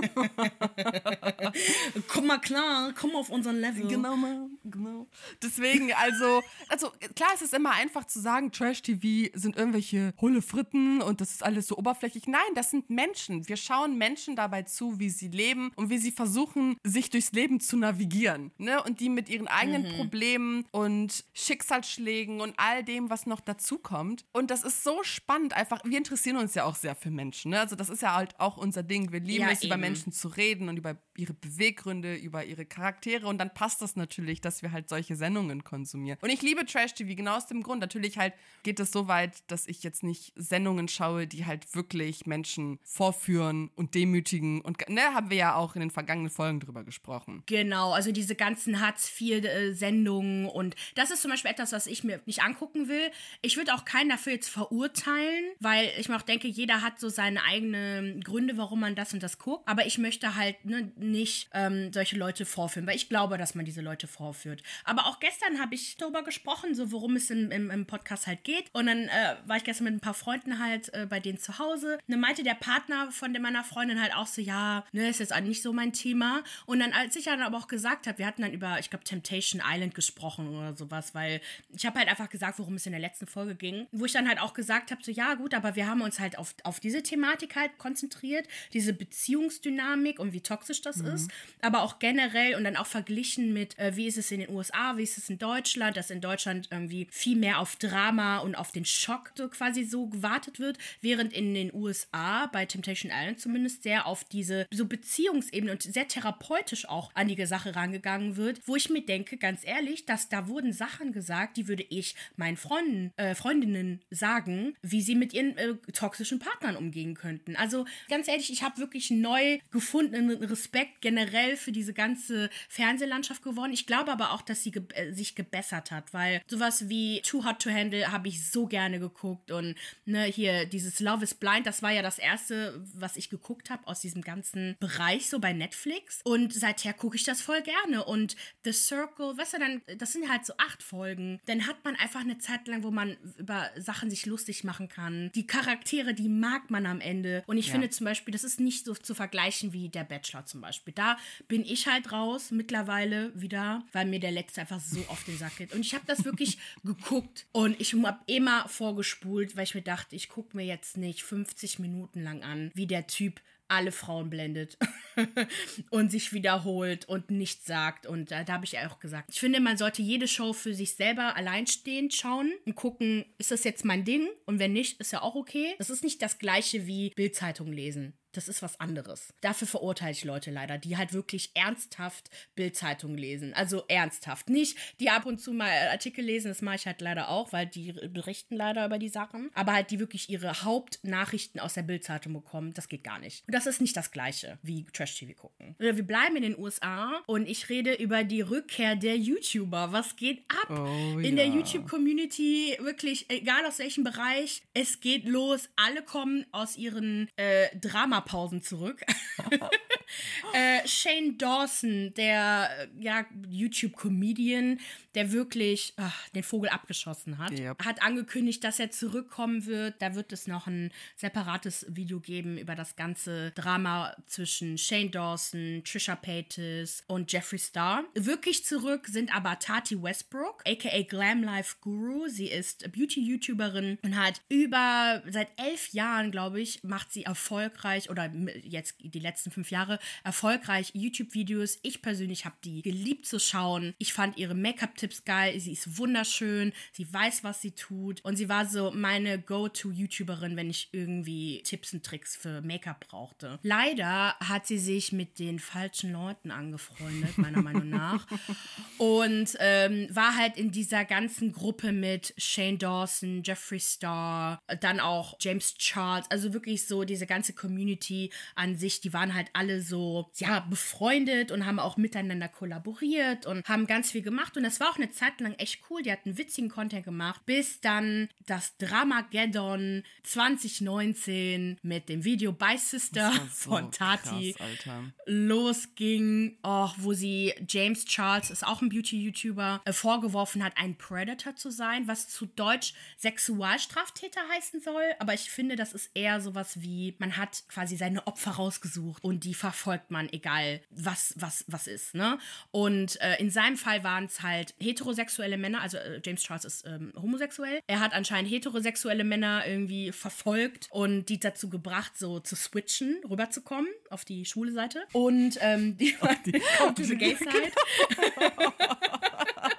komm mal klar, komm auf unseren Level. Genau, mal, genau. Deswegen, also, also klar, es ist immer einfach zu sagen, Trash-TV sind irgendwelche hohle Fritten und das ist alles so oberflächlich. Nein, das sind Menschen. Wir schauen Menschen dabei zu, wie sie leben und wie sie versuchen, sich durchs Leben zu navigieren. Ne? Und die mit ihren eigenen mhm. Problemen und Schicksalsschlägen und all dem, was noch dazukommt. Und das ist so spannend einfach. Wir interessieren uns ja auch sehr für Menschen. Ne? Also das ist ja halt auch unser Ding. Wir lieben ja, es, eben. über Menschen zu reden und über ihre Beweggründe, über ihre Charaktere. Und dann passt das natürlich, dass wir halt solche Sendungen konsumieren. Und ich liebe Trash-TV genau aus dem Grund. Natürlich halt geht es so weit, dass ich jetzt nicht Sendungen schaue, die halt wirklich Menschen vorführen und demütigen. Und ne, haben wir ja auch in den vergangenen Folgen drüber gesprochen. Genau, also diese ganzen Hartz-IV-Sendungen. Und das ist zum Beispiel etwas, was ich mir nicht angucken will. Ich würde auch keinen dafür jetzt verurteilen, weil ich mir auch denke, jeder hat so seine eigenen Gründe, warum man das und das guckt. Aber ich möchte halt ne, nicht ähm, solche Leute vorführen, weil ich glaube, dass man diese Leute vorführt. Aber auch gestern habe ich darüber gesprochen, so worum es im, im, im Podcast halt geht. Und dann äh, war ich gestern mit ein paar Freunden halt äh, bei denen zu Hause. Und dann meinte der Partner von meiner Freundin halt auch so, ja, ne, ist jetzt auch nicht so mein Thema. Und dann, als ich dann aber auch gesagt habe, wir hatten dann über, ich glaube, Temptation Island gesprochen oder sowas, weil ich habe halt einfach gesagt, worum es in der letzten Folge ging. Wo ich dann halt auch gesagt habe, so, ja, gut, aber wir haben uns halt auf, auf diese Thematik halt konzentriert, diese Beziehungsdynamik und wie toxisch das mhm. ist. Aber auch generell und dann auch verglichen mit, äh, wie ist es in den USA, wie ist es in Deutschland, dass in Deutschland irgendwie viel mehr auf Drama und auf den Schock so quasi so gewartet wird, während in den USA, bei Temptation Island zumindest, sehr auf diese so Beziehungsebene und sehr therapeutisch auch an die Sache rangegangen wird, wo ich mir denke, ganz ehrlich, dass da wurden Sachen gesagt, die würde ich meinen Freunden, äh, Freundinnen sagen, wie sie mit ihren äh, toxischen Partnern umgehen könnten. Also ganz ehrlich, ich habe wirklich neu gefundenen Respekt generell für diese ganze Fernsehlandschaft gewonnen. Ich glaube aber auch, dass sie ge äh, sich gebessert hat, weil sowas wie Too Hot to Handle habe ich so gerne geguckt und ne, hier dieses Love is Blind, das war ja das erste, was ich geguckt habe aus diesem ganzen Bereich so bei Netflix und seither gucke ich das voll gerne und The Circle, weißt du, dann, das sind halt so acht Folgen, dann hat man einfach eine Zeit lang, wo man über Sachen sich lustig machen kann. Die Charaktere, die mag man am Ende und ich ja. finde zum Beispiel, das ist nicht so zu vergleichen wie der Bachelor zum Beispiel. Da bin ich halt raus mittlerweile wieder, weil mir der letzte einfach so auf den Sack geht und ich habe das wirklich geguckt und ich habe immer vorgespult, weil ich mir dachte, ich gucke mir jetzt nicht 50 Minuten lang an, wie der Typ alle Frauen blendet und sich wiederholt und nichts sagt. Und äh, da habe ich auch gesagt, ich finde, man sollte jede Show für sich selber alleinstehend schauen und gucken, ist das jetzt mein Ding? Und wenn nicht, ist ja auch okay. Das ist nicht das gleiche wie Bildzeitung lesen. Das ist was anderes. Dafür verurteile ich Leute leider, die halt wirklich ernsthaft Bildzeitungen lesen. Also ernsthaft. Nicht, die ab und zu mal Artikel lesen, das mache ich halt leider auch, weil die berichten leider über die Sachen. Aber halt, die wirklich ihre Hauptnachrichten aus der Bildzeitung bekommen, das geht gar nicht. Und das ist nicht das Gleiche wie Trash-TV gucken. Wir bleiben in den USA und ich rede über die Rückkehr der YouTuber. Was geht ab oh, in ja. der YouTube-Community? Wirklich, egal aus welchem Bereich, es geht los. Alle kommen aus ihren äh, Drama Sommerpausen zurück. äh, Shane Dawson, der äh, ja, YouTube-Comedian, der wirklich ach, den Vogel abgeschossen hat, Yep. hat angekündigt, dass er zurückkommen wird. Da wird es noch ein separates Video geben über das ganze Drama zwischen Shane Dawson, Trisha Paytas und Jeffree Star. Wirklich zurück sind aber Tati Westbrook, aka Glam Life Guru. Sie ist Beauty-YouTuberin und hat über seit elf Jahren, glaube ich, macht sie erfolgreich oder jetzt die letzten fünf Jahre erfolgreich YouTube-Videos. Ich persönlich habe die geliebt zu schauen. Ich fand ihre Make-up-Tipps geil. Sie ist wunderschön. Sie weiß, was sie tut. Und sie war so meine Go-To-YouTuberin, wenn ich irgendwie Tipps und Tricks für Make-up brauchte. Leider hat sie sich mit den falschen Leuten angefreundet, meiner Meinung nach. Und ähm, war halt in dieser ganzen Gruppe mit Shane Dawson, Jeffree Star, dann auch James Charles, also wirklich so diese ganze Community an sich, die waren halt alle so, ja, befreundet und haben auch miteinander kollaboriert und haben ganz viel gemacht. Und das war auch eine Zeit lang echt cool. Die hatten witzigen Content gemacht, bis dann das Dramageddon 2019 mit dem Video By Sister war so von Tati krass, losging, oh, wo sie James Charles, ist auch ein Beauty-YouTuber, äh, vorgeworfen hat, ein Predator zu sein, was zu Deutsch Sexualstraftäter heißen soll. Aber ich finde, das ist eher sowas wie, man hat quasi seine Opfer rausgesucht und die verfolgt man, egal was, was, was ist, ne? Und äh, in seinem Fall waren es halt heterosexuelle Männer, also äh, James Charles ist ähm, homosexuell. Er hat anscheinend heterosexuelle Männer irgendwie verfolgt und die dazu gebracht, so zu switchen, rüberzukommen auf die schwule Seite. Und ähm, die, die come to the gay side.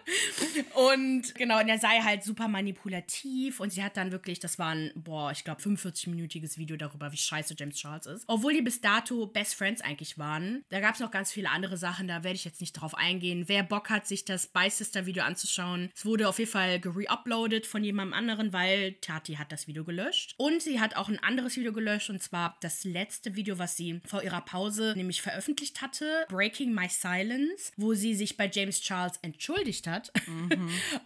Und genau, und er sei halt super manipulativ und sie hat dann wirklich, das war ein, boah, ich glaube 45-minütiges Video darüber, wie scheiße James Charles ist. Obwohl die bis dato Best Friends eigentlich waren. Da gab es noch ganz viele andere Sachen, da werde ich jetzt nicht drauf eingehen. Wer Bock hat, sich das By Sister Video anzuschauen, es wurde auf jeden Fall gereuploadet von jemandem anderen, weil Tati hat das Video gelöscht. Und sie hat auch ein anderes Video gelöscht und zwar das letzte Video, was sie vor ihrer Pause nämlich veröffentlicht hatte, Breaking My Silence, wo sie sich bei James Charles entschuldigt hat.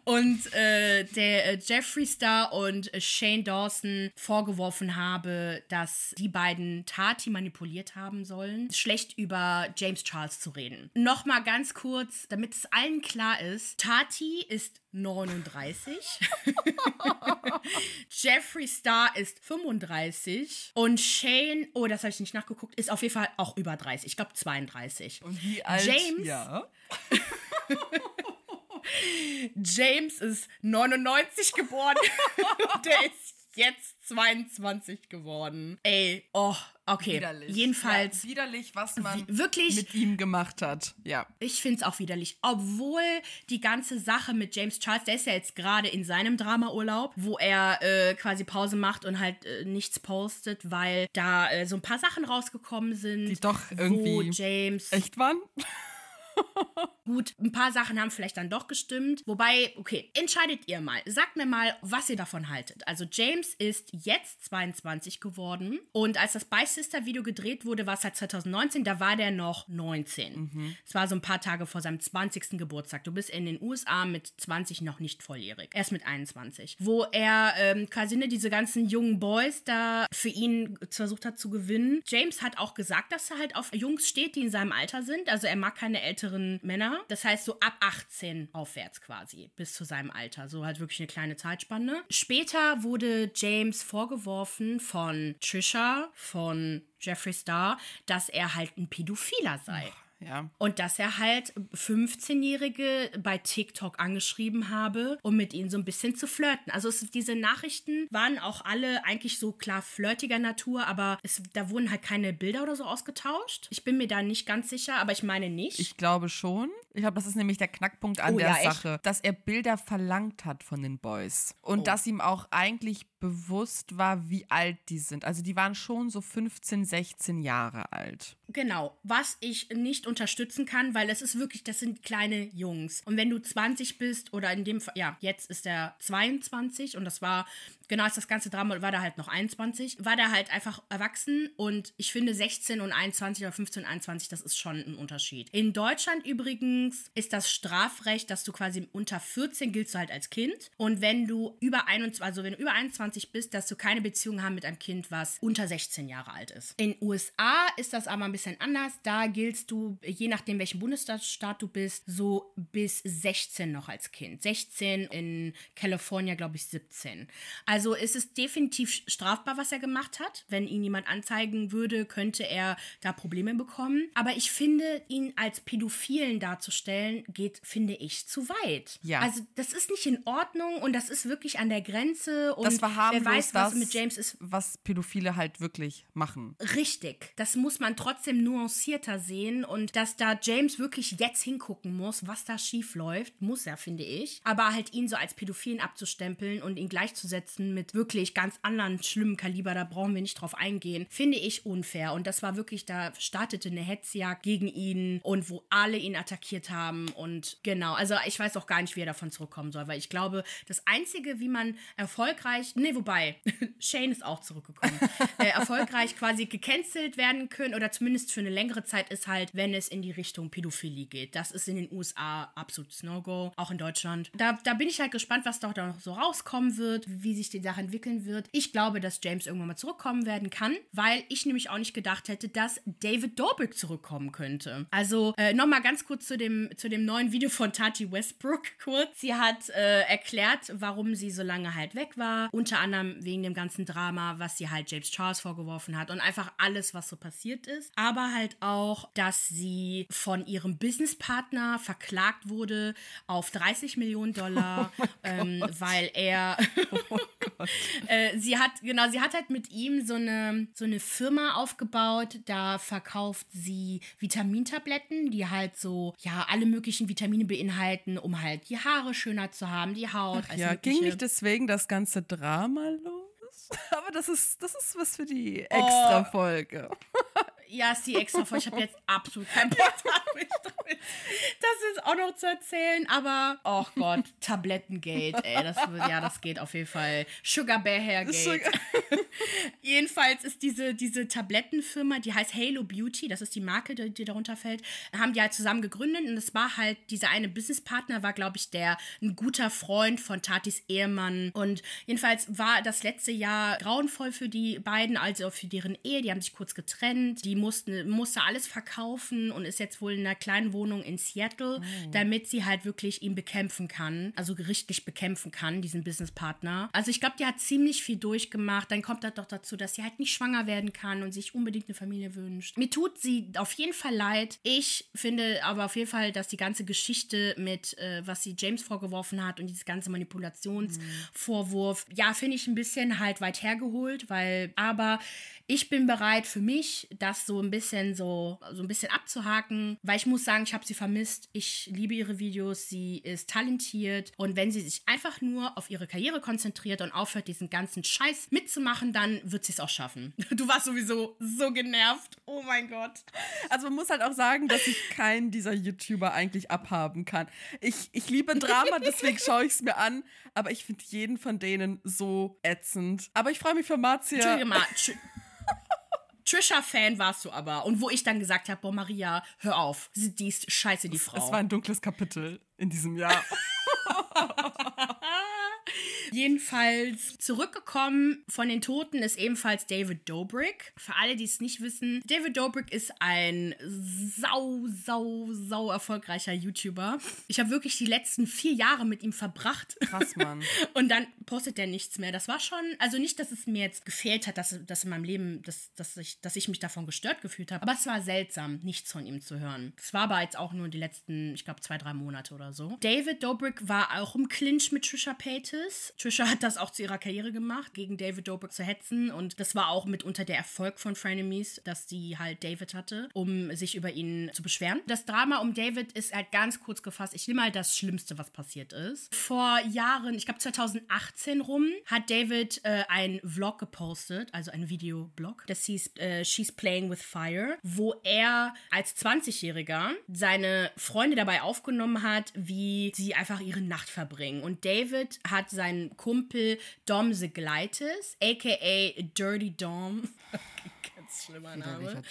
Und äh, der äh, Jeffree Star und äh, Shane Dawson vorgeworfen habe, dass die beiden Tati manipuliert haben sollen, schlecht über James Charles zu reden. Nochmal ganz kurz, damit es allen klar ist, Tati ist 39. Jeffree Star ist 35 und Shane, oh, das habe ich nicht nachgeguckt, ist auf jeden Fall auch über 30. Ich glaube 32. Und wie alt? James? Ja. James ist 99 geboren. Der ist jetzt 22 geworden. Ey, oh, okay. Widerlich. Jedenfalls, Ja, widerlich, was man wirklich? mit ihm gemacht hat. Ja. ich finde es auch widerlich. Obwohl die ganze Sache mit James Charles, der ist ja jetzt gerade in seinem Dramaurlaub, wo er äh, quasi Pause macht und halt äh, nichts postet, weil da äh, so ein paar Sachen rausgekommen sind. Die doch Wo irgendwie James Echt waren? Gut, ein paar Sachen haben vielleicht dann doch gestimmt. Wobei, okay, entscheidet ihr mal. Sagt mir mal, was ihr davon haltet. Also James ist jetzt 22 geworden und als das By Sister Video gedreht wurde, war es halt 2019, da war der noch 19. Es war so ein paar Tage vor seinem 20. Geburtstag. Du bist in den USA mit 20 noch nicht volljährig. Erst mit 21. Wo er ähm, quasi ne, diese ganzen jungen Boys da für ihn versucht hat zu gewinnen. James hat auch gesagt, dass er halt auf Jungs steht, die in seinem Alter sind. Also er mag keine älteren Männer. Das heißt so ab 18 aufwärts quasi, bis zu seinem Alter. So halt wirklich eine kleine Zeitspanne. Später wurde James vorgeworfen von Trisha, von Jeffree Star, dass er halt ein Pädophiler sei. Ja. Und dass er halt 15-Jährige bei TikTok angeschrieben habe, um mit ihnen so ein bisschen zu flirten. Also es, diese Nachrichten waren auch alle eigentlich so klar flirtiger Natur, aber es, da wurden halt keine Bilder oder so ausgetauscht. Ich bin mir da nicht ganz sicher, aber ich meine nicht. Ich glaube schon. Ich glaube, das ist nämlich der Knackpunkt an Oh, der ja, echt? Sache, dass er Bilder verlangt hat von den Boys. Und Oh. dass ihm auch eigentlich bewusst war, wie alt die sind. Also die waren schon so 15, 16 Jahre alt. Genau, was ich nicht unterstützen kann, weil es ist wirklich, das sind kleine Jungs. Und wenn du 20 bist oder in dem Fall, ja, jetzt ist er 22 und das war genau als das ganze Drama war da halt noch 21, war da halt einfach erwachsen und ich finde 16 und 21 oder 15 und 21, das ist schon ein Unterschied. In Deutschland übrigens ist das Strafrecht, dass du quasi unter 14 giltst du halt als Kind und wenn du über 21, also wenn du über 21 bist, dass du keine Beziehung haben mit einem Kind, was unter 16 Jahre alt ist. In USA ist das aber ein bisschen anders. Da giltst du, je nachdem welchen Bundesstaat du bist, so bis 16 noch als Kind. 16 in California, glaube ich, 17. Also ist es definitiv strafbar, was er gemacht hat. Wenn ihn jemand anzeigen würde, könnte er da Probleme bekommen. Aber ich finde, ihn als Pädophilen darzustellen, geht, finde ich, zu weit. Ja. Also das ist nicht in Ordnung und das ist wirklich an der Grenze. Und das war wer weiß, was das, mit James ist. Was Pädophile halt wirklich machen. Richtig. Das muss man trotzdem nuancierter sehen und dass da James wirklich jetzt hingucken muss, was da schief läuft, muss er, finde ich. Aber halt ihn so als Pädophilen abzustempeln und ihn gleichzusetzen mit wirklich ganz anderen schlimmen Kaliber, da brauchen wir nicht drauf eingehen, finde ich unfair. Und das war wirklich, da startete eine Hetzjagd gegen ihn und wo alle ihn attackiert haben und genau, also ich weiß auch gar nicht, wie er davon zurückkommen soll, weil ich glaube, das Einzige, wie man erfolgreich, nee, wobei, Shane ist auch zurückgekommen, äh, erfolgreich quasi gecancelt werden können oder zumindest für eine längere Zeit ist halt, wenn es in die Richtung Pädophilie geht. Das ist in den USA absolutes No-Go, auch in Deutschland. Da, da bin ich halt gespannt, was doch da noch so rauskommen wird, wie sich die Sache entwickeln wird. Ich glaube, dass James irgendwann mal zurückkommen werden kann, weil ich nämlich auch nicht gedacht hätte, dass David Dobrik zurückkommen könnte. Also äh, nochmal ganz kurz zu dem, zu dem neuen Video von Tati Westbrook kurz. Sie hat äh, erklärt, warum sie so lange halt weg war. Unter anderem wegen dem ganzen Drama, was sie halt James Charles vorgeworfen hat und einfach alles, was so passiert ist. Aber halt auch, dass sie von ihrem Businesspartner verklagt wurde auf 30 Millionen Dollar, oh ähm, weil er oh äh, sie hat genau, sie hat halt mit ihm so eine so eine Firma aufgebaut, da verkauft sie Vitamintabletten, die halt so ja alle möglichen Vitamine beinhalten, um halt die Haare schöner zu haben, die Haut. Ach ja, ging nicht deswegen das ganze Drama los? Aber das ist das ist was für die oh. extra Folge. Oh. Ja, ist die extra Folge. Ich habe jetzt absolut keinen Bock damit, das ist auch noch zu erzählen. Aber, oh Gott, Tablettengate, ey, das, ja, das geht auf jeden Fall. Sugar Bear Hair Gate. Sugar Jedenfalls ist diese, diese Tablettenfirma, die heißt Halo Beauty, das ist die Marke, die, die darunter fällt, haben die halt zusammen gegründet und es war halt, dieser eine Businesspartner war, glaube ich, der ein guter Freund von Tatis Ehemann. Und jedenfalls war das letzte Jahr grauenvoll für die beiden, also für deren Ehe. Die haben sich kurz getrennt. Die mussten, musste alles verkaufen und ist jetzt wohl in einer kleinen Wohnung in Seattle, oh. damit sie halt wirklich ihn bekämpfen kann, also gerichtlich bekämpfen kann, diesen Businesspartner. Also ich glaube, die hat ziemlich viel durchgemacht. Dann kommt das doch dazu, dass sie halt nicht schwanger werden kann und sich unbedingt eine Familie wünscht. Mir tut sie auf jeden Fall leid. Ich finde aber auf jeden Fall, dass die ganze Geschichte mit, äh, was sie James vorgeworfen hat und dieses ganze Manipulationsvorwurf, mhm. ja, finde ich ein bisschen halt weit hergeholt, weil, aber ich bin bereit für mich, das so ein bisschen so, so ein bisschen abzuhaken, weil ich muss sagen, ich habe sie vermisst. Ich liebe ihre Videos, sie ist talentiert und wenn sie sich einfach nur auf ihre Karriere konzentriert und aufhört, diesen ganzen Scheiß mitzumachen, dann wird sie es auch schaffen. Du warst sowieso so genervt. Oh mein Gott. Also man muss halt auch sagen, dass ich keinen dieser YouTuber eigentlich abhaben kann. Ich, ich liebe Drama, deswegen schaue ich es mir an, aber ich finde jeden von denen so ätzend. Aber ich freue mich für Marzia. Entschuldige mal, Trisha-Fan warst du aber. Und wo ich dann gesagt habe, boah, Maria, hör auf. Die ist scheiße, die Frau. Es war ein dunkles Kapitel in diesem Jahr. Jedenfalls zurückgekommen von den Toten ist ebenfalls David Dobrik. Für alle, die es nicht wissen, David Dobrik ist ein sau, sau, sau erfolgreicher YouTuber. Ich habe wirklich die letzten vier Jahre mit ihm verbracht. Krass, Mann. Und dann postet er nichts mehr. Das war schon, also nicht, dass es mir jetzt gefehlt hat, dass, dass in meinem Leben, dass, dass, ich, dass ich mich davon gestört gefühlt habe. Aber es war seltsam, nichts von ihm zu hören. Es war aber jetzt auch nur die letzten, ich glaube, zwei, drei Monate oder so. David Dobrik war auch im Clinch mit Trisha Paytas. Trisha hat das auch zu ihrer Karriere gemacht, gegen David Dobrik zu hetzen. Und das war auch mitunter der Erfolg von Frenemies, dass sie halt David hatte, um sich über ihn zu beschweren. Das Drama um David ist halt ganz kurz gefasst. Ich nehme mal das Schlimmste, was passiert ist. Vor Jahren, ich glaube 2018 rum, hat David äh, ein Vlog gepostet, also ein Videoblog. Das hieß äh, She's Playing with Fire, wo er als 20-Jähriger seine Freunde dabei aufgenommen hat, wie sie einfach ihre Nacht verbringen. Und David hat seinen Kumpel Dom Segleitis, aka Dirty Dom. ganz schlimmer Name.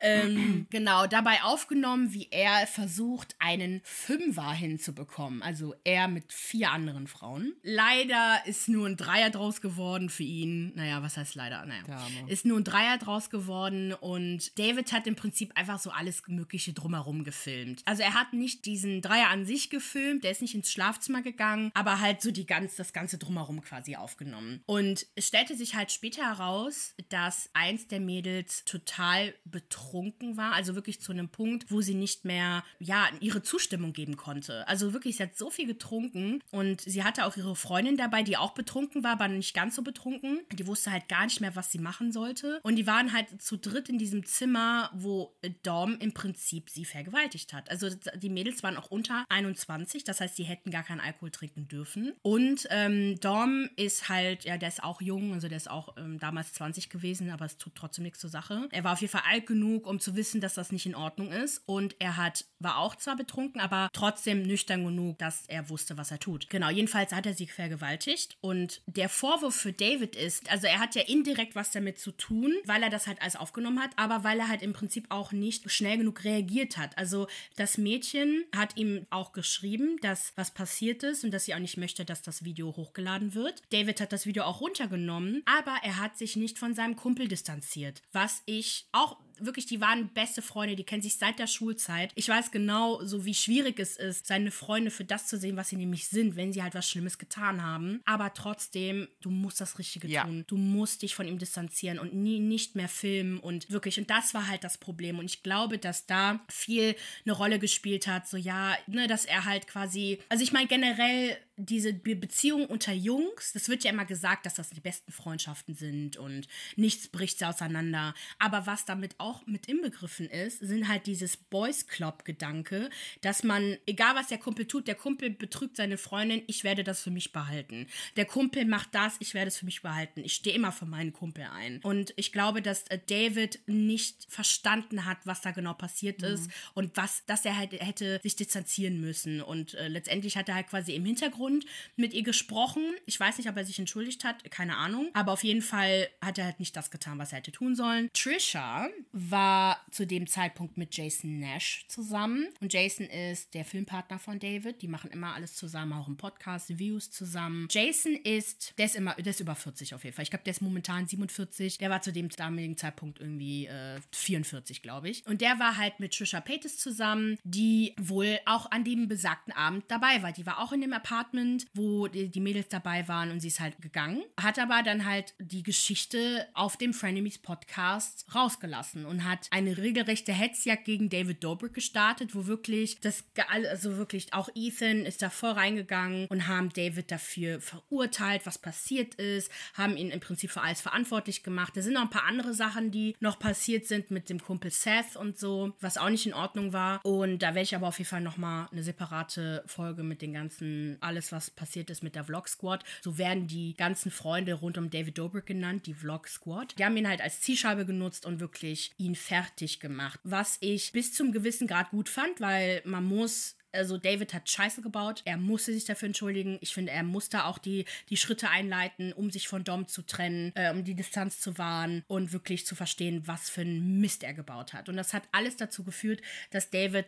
Ähm, genau, dabei aufgenommen, wie er versucht, einen Fünfer hinzubekommen. Also er mit vier anderen Frauen. Leider ist nur ein Dreier draus geworden für ihn. Naja, was heißt leider? Naja, ist nur ein Dreier draus geworden und David hat im Prinzip einfach so alles Mögliche drumherum gefilmt. Also er hat nicht diesen Dreier an sich gefilmt, der ist nicht ins Schlafzimmer gegangen, aber halt so die ganz, das Ganze drumherum quasi aufgenommen. Und es stellte sich halt später heraus, dass eins der Mädels Mädels total betrunken war, also wirklich zu einem Punkt, wo sie nicht mehr, ja, ihre Zustimmung geben konnte. Also wirklich, sie hat so viel getrunken und sie hatte auch ihre Freundin dabei, die auch betrunken war, aber nicht ganz so betrunken. Die wusste halt gar nicht mehr, was sie machen sollte. Und die waren halt zu dritt in diesem Zimmer, wo Dom im Prinzip sie vergewaltigt hat. Also die Mädels waren auch unter 21, das heißt, sie hätten gar keinen Alkohol trinken dürfen. Und ähm, Dom ist halt, ja, der ist auch jung, also der ist auch ähm, damals 20 gewesen, aber es tut trotzdem nichts zur Sache. Er war auf jeden Fall alt genug, um zu wissen, dass das nicht in Ordnung ist. Und er hat, war auch zwar betrunken, aber trotzdem nüchtern genug, dass er wusste, was er tut. Genau, jedenfalls hat er sie vergewaltigt. Und der Vorwurf für David ist, also er hat ja indirekt was damit zu tun, weil er das halt alles aufgenommen hat, aber weil er halt im Prinzip auch nicht schnell genug reagiert hat. Also das Mädchen hat ihm auch geschrieben, dass was passiert ist und dass sie auch nicht möchte, dass das Video hochgeladen wird. David hat das Video auch runtergenommen, aber er hat sich nicht von seinem Kumpel distanziert, was ich auch wirklich, die waren beste Freunde, die kennen sich seit der Schulzeit. Ich weiß genau, so wie schwierig es ist, seine Freunde für das zu sehen, was sie nämlich sind, wenn sie halt was Schlimmes getan haben. Aber trotzdem, du musst das Richtige ja. tun. Du musst dich von ihm distanzieren und nie nicht mehr filmen und wirklich. Und das war halt das Problem. Und ich glaube, dass da viel eine Rolle gespielt hat. So, ja, ne, dass er halt quasi, also ich meine generell diese Beziehung unter Jungs, das wird ja immer gesagt, dass das die besten Freundschaften sind und nichts bricht sie auseinander. Aber was damit auch mit inbegriffen ist, sind halt dieses Boys Club Gedanke, dass man, egal was der Kumpel tut, der Kumpel betrügt seine Freundin, ich werde das für mich behalten. Der Kumpel macht das, ich werde es für mich behalten. Ich stehe immer für meinen Kumpel ein. Und ich glaube, dass äh, David nicht verstanden hat, was da genau passiert mhm. ist und was, dass er halt hätte sich distanzieren müssen. Und äh, letztendlich hat er halt quasi im Hintergrund Hintergrund mit ihr gesprochen. Ich weiß nicht, ob er sich entschuldigt hat, keine Ahnung. Aber auf jeden Fall hat er halt nicht das getan, was er hätte tun sollen. Trisha war zu dem Zeitpunkt mit Jason Nash zusammen. Und Jason ist der Filmpartner von David. Die machen immer alles zusammen, auch im Podcast, Views zusammen. Jason ist, der ist immer, der ist über 40 auf jeden Fall. Ich glaube, der ist momentan 47. Der war zu dem damaligen Zeitpunkt irgendwie äh, 44, glaube ich. Und der war halt mit Trisha Paytas zusammen, die wohl auch an dem besagten Abend dabei war. Die war auch in dem Apartment Apartment, wo die, Mädels dabei waren und sie ist halt gegangen. Hat aber dann halt die Geschichte auf dem Frenemies Podcast rausgelassen und hat eine regelrechte Hetzjagd gegen David Dobrik gestartet, wo wirklich das, also wirklich auch Ethan ist da voll reingegangen und haben David dafür verurteilt, was passiert ist, haben ihn im Prinzip für alles verantwortlich gemacht. Da sind noch ein paar andere Sachen, die noch passiert sind mit dem Kumpel Seth und so, was auch nicht in Ordnung war. Und da werde ich aber auf jeden Fall nochmal eine separate Folge mit den ganzen alles alles, was passiert ist mit der Vlog Squad. So werden die ganzen Freunde rund um David Dobrik genannt, die Vlog Squad. Die haben ihn halt als Zielscheibe genutzt und wirklich ihn fertig gemacht. Was ich bis zum gewissen Grad gut fand, weil man muss also David hat Scheiße gebaut. Er musste sich dafür entschuldigen. Ich finde, er musste auch die, die Schritte einleiten, um sich von Dom zu trennen, äh, um die Distanz zu wahren und wirklich zu verstehen, was für ein Mist er gebaut hat. Und das hat alles dazu geführt, dass David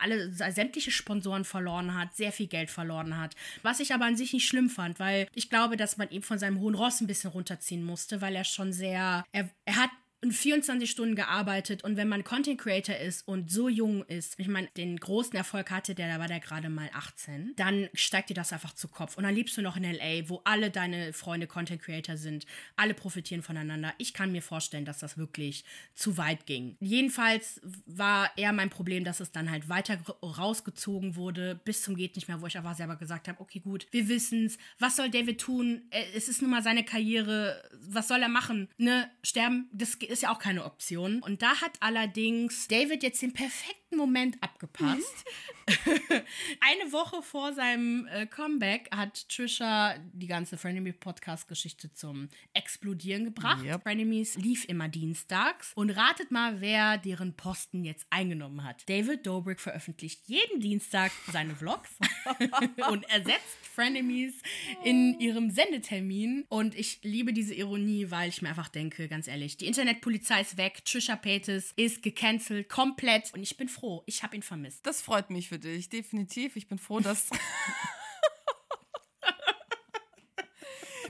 alle sämtliche Sponsoren verloren hat, sehr viel Geld verloren hat. Was ich aber an sich nicht schlimm fand, weil ich glaube, dass man ihm von seinem hohen Ross ein bisschen runterziehen musste, weil er schon sehr, er, er hat 24 Stunden gearbeitet und wenn man Content Creator ist und so jung ist, ich meine, den großen Erfolg hatte der, da war der gerade mal 18, dann steigt dir das einfach zu Kopf. Und dann lebst du noch in LA, wo alle deine Freunde Content Creator sind, alle profitieren voneinander. Ich kann mir vorstellen, dass das wirklich zu weit ging. Jedenfalls war eher mein Problem, dass es dann halt weiter rausgezogen wurde, bis zum geht nicht mehr, wo ich aber selber gesagt habe, okay, gut, wir wissen's. Was soll David tun? Es ist nun mal seine Karriere. Was soll er machen? Ne? Sterben? Das ist ja auch keine Option. Und da hat allerdings David jetzt den perfekten perfekten Moment abgepasst. Eine Woche vor seinem äh, Comeback hat Trisha die ganze Frenemy Podcast-Geschichte zum Explodieren gebracht. Yep. Frenemies lief immer dienstags. Und ratet mal, wer deren Posten jetzt eingenommen hat. David Dobrik veröffentlicht jeden Dienstag seine Vlogs und ersetzt Frenemies in ihrem Sendetermin. Und ich liebe diese Ironie, weil ich mir einfach denke, ganz ehrlich, die Internetpolizei ist weg, Trisha Paytas ist gecancelt, komplett. Und ich bin froh, ich habe ihn vermisst. Das freut mich für dich, definitiv. Ich bin froh, dass.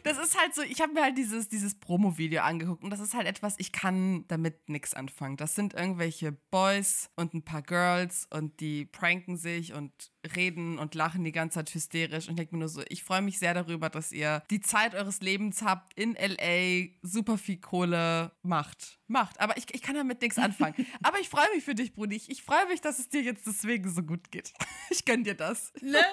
das ist halt so, ich habe mir halt dieses, dieses Promo-Video angeguckt und das ist halt etwas, ich kann damit nichts anfangen. Das sind irgendwelche Boys und ein paar Girls und die pranken sich und reden und lachen die ganze Zeit hysterisch und ich denke mir nur so, ich freue mich sehr darüber, dass ihr die Zeit eures Lebens habt, in LA super viel Kohle macht. Macht. Aber ich, ich kann damit nichts anfangen. Aber ich freue mich für dich, Brudi. Ich, ich freue mich, dass es dir jetzt deswegen so gut geht. Ich gönn dir das. Ne?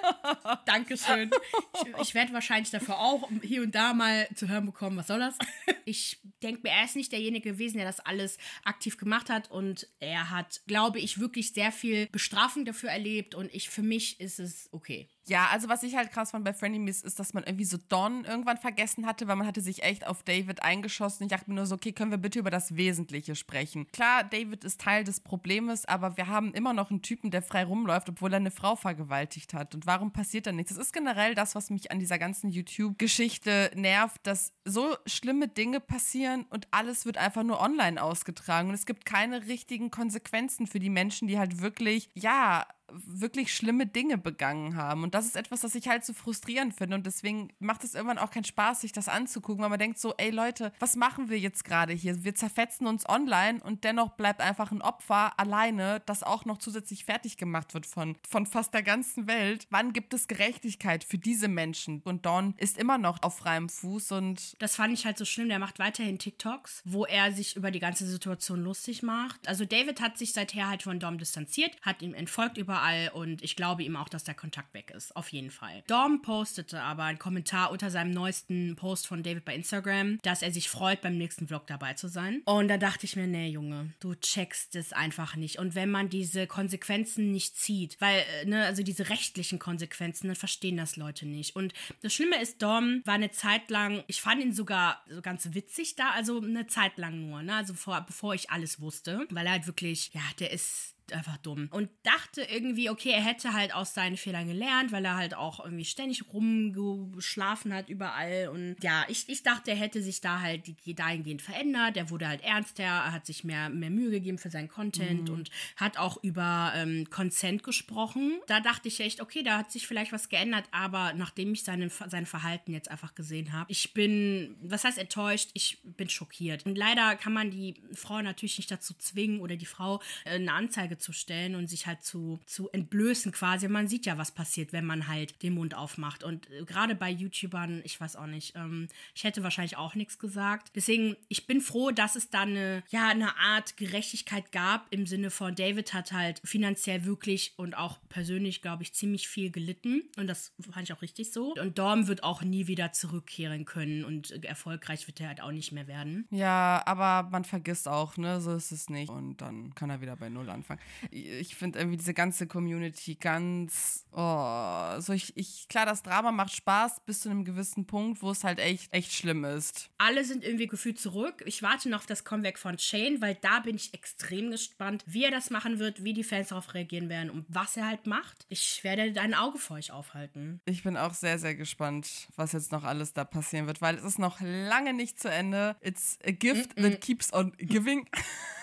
Dankeschön. Ich, ich werde wahrscheinlich dafür auch hier und da mal zu hören bekommen, was soll das? Ich denke mir, er ist nicht derjenige gewesen, der das alles aktiv gemacht hat und er hat, glaube ich, wirklich sehr viel Bestrafung dafür erlebt und ich für mich ist es okay. Ja, also was ich halt krass fand bei Frenemies ist, dass man irgendwie so Don irgendwann vergessen hatte, weil man hatte sich echt auf David eingeschossen. Ich dachte mir nur so, okay, können wir bitte über das Wesentliche sprechen? Klar, David ist Teil des Problems, aber wir haben immer noch einen Typen, der frei rumläuft, obwohl er eine Frau vergewaltigt hat. Und warum passiert da nichts? Das ist generell das, was mich an dieser ganzen YouTube-Geschichte nervt, dass so schlimme Dinge passieren und alles wird einfach nur online ausgetragen. Und es gibt keine richtigen Konsequenzen für die Menschen, die halt wirklich, ja, wirklich schlimme Dinge begangen haben. Und das ist etwas, das ich halt so frustrierend finde. Und deswegen macht es irgendwann auch keinen Spaß, sich das anzugucken, weil man denkt so, ey Leute, was machen wir jetzt gerade hier? Wir zerfetzen uns online und dennoch bleibt einfach ein Opfer alleine, das auch noch zusätzlich fertig gemacht wird von, von fast der ganzen Welt. Wann gibt es Gerechtigkeit für diese Menschen? Und Dawn ist immer noch auf freiem Fuß und. Das fand ich halt so schlimm. Der macht weiterhin TikToks, wo er sich über die ganze Situation lustig macht. Also David hat sich seither halt von Dom distanziert, hat ihm entfolgt über überall und ich glaube ihm auch, dass der Kontakt weg ist. Auf jeden Fall. Dom postete aber einen Kommentar unter seinem neuesten Post von David bei Instagram, dass er sich freut, beim nächsten Vlog dabei zu sein. Und da dachte ich mir, nee, Junge, du checkst es einfach nicht. Und wenn man diese Konsequenzen nicht zieht, weil, äh, ne, also diese rechtlichen Konsequenzen, dann verstehen das Leute nicht. Und das Schlimme ist, Dom war eine Zeit lang, ich fand ihn sogar so ganz witzig da, also eine Zeit lang nur, ne, also vor, bevor ich alles wusste, weil er halt wirklich, ja, der ist einfach dumm. Und dachte irgendwie, okay, er hätte halt aus seinen Fehlern gelernt, weil er halt auch irgendwie ständig rumgeschlafen hat überall. Und ja, ich, ich dachte, er hätte sich da halt dahingehend verändert. Er wurde halt ernster, er hat sich mehr, mehr Mühe gegeben für seinen Content mhm. und hat auch über ähm, Consent gesprochen. Da dachte ich echt, okay, da hat sich vielleicht was geändert, aber nachdem ich seine, sein Verhalten jetzt einfach gesehen habe, ich bin, was heißt enttäuscht? Ich bin schockiert. Und leider kann man die Frau natürlich nicht dazu zwingen oder die Frau äh, eine Anzeige zu stellen und sich halt zu, zu entblößen quasi. Man sieht ja, was passiert, wenn man halt den Mund aufmacht. Und äh, gerade bei YouTubern, ich weiß auch nicht, ähm, ich hätte wahrscheinlich auch nichts gesagt. Deswegen, ich bin froh, dass es da eine, ja, eine Art Gerechtigkeit gab im Sinne von David hat halt finanziell wirklich und auch persönlich, glaube ich, ziemlich viel gelitten. Und das fand ich auch richtig so. Und Dorm wird auch nie wieder zurückkehren können und erfolgreich wird er halt auch nicht mehr werden. Ja, aber man vergisst auch, ne, so ist es nicht. Und dann kann er wieder bei Null anfangen ich finde irgendwie diese ganze Community ganz, oh, so ich, ich, klar, das Drama macht Spaß bis zu einem gewissen Punkt, wo es halt echt, echt schlimm ist. Alle sind irgendwie gefühlt zurück. Ich warte noch auf das Comeback von Shane, weil da bin ich extrem gespannt, wie er das machen wird, wie die Fans darauf reagieren werden und was er halt macht. Ich werde ein Auge vor euch aufhalten. Ich bin auch sehr, sehr gespannt, was jetzt noch alles da passieren wird, weil es ist noch lange nicht zu Ende. It's a gift mm -mm. that keeps on giving.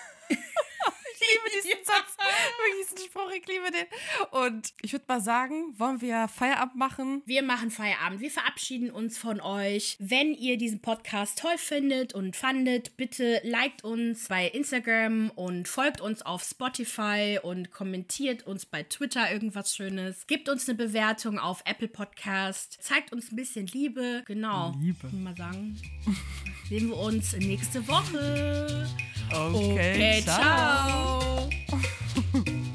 liebe diesen Satz. Wirklich diesen Spruch, ich liebe den. Und ich würde mal sagen, wollen wir Feierabend machen? Wir machen Feierabend. Wir verabschieden uns von euch. Wenn ihr diesen Podcast toll findet und fandet, bitte liked uns bei Instagram und folgt uns auf Spotify und kommentiert uns bei Twitter irgendwas Schönes. Gebt uns eine Bewertung auf Apple Podcast. Zeigt uns ein bisschen Liebe. Genau. Liebe. Mal sagen. Sehen wir uns nächste Woche. Okay, okay ciao. ciao.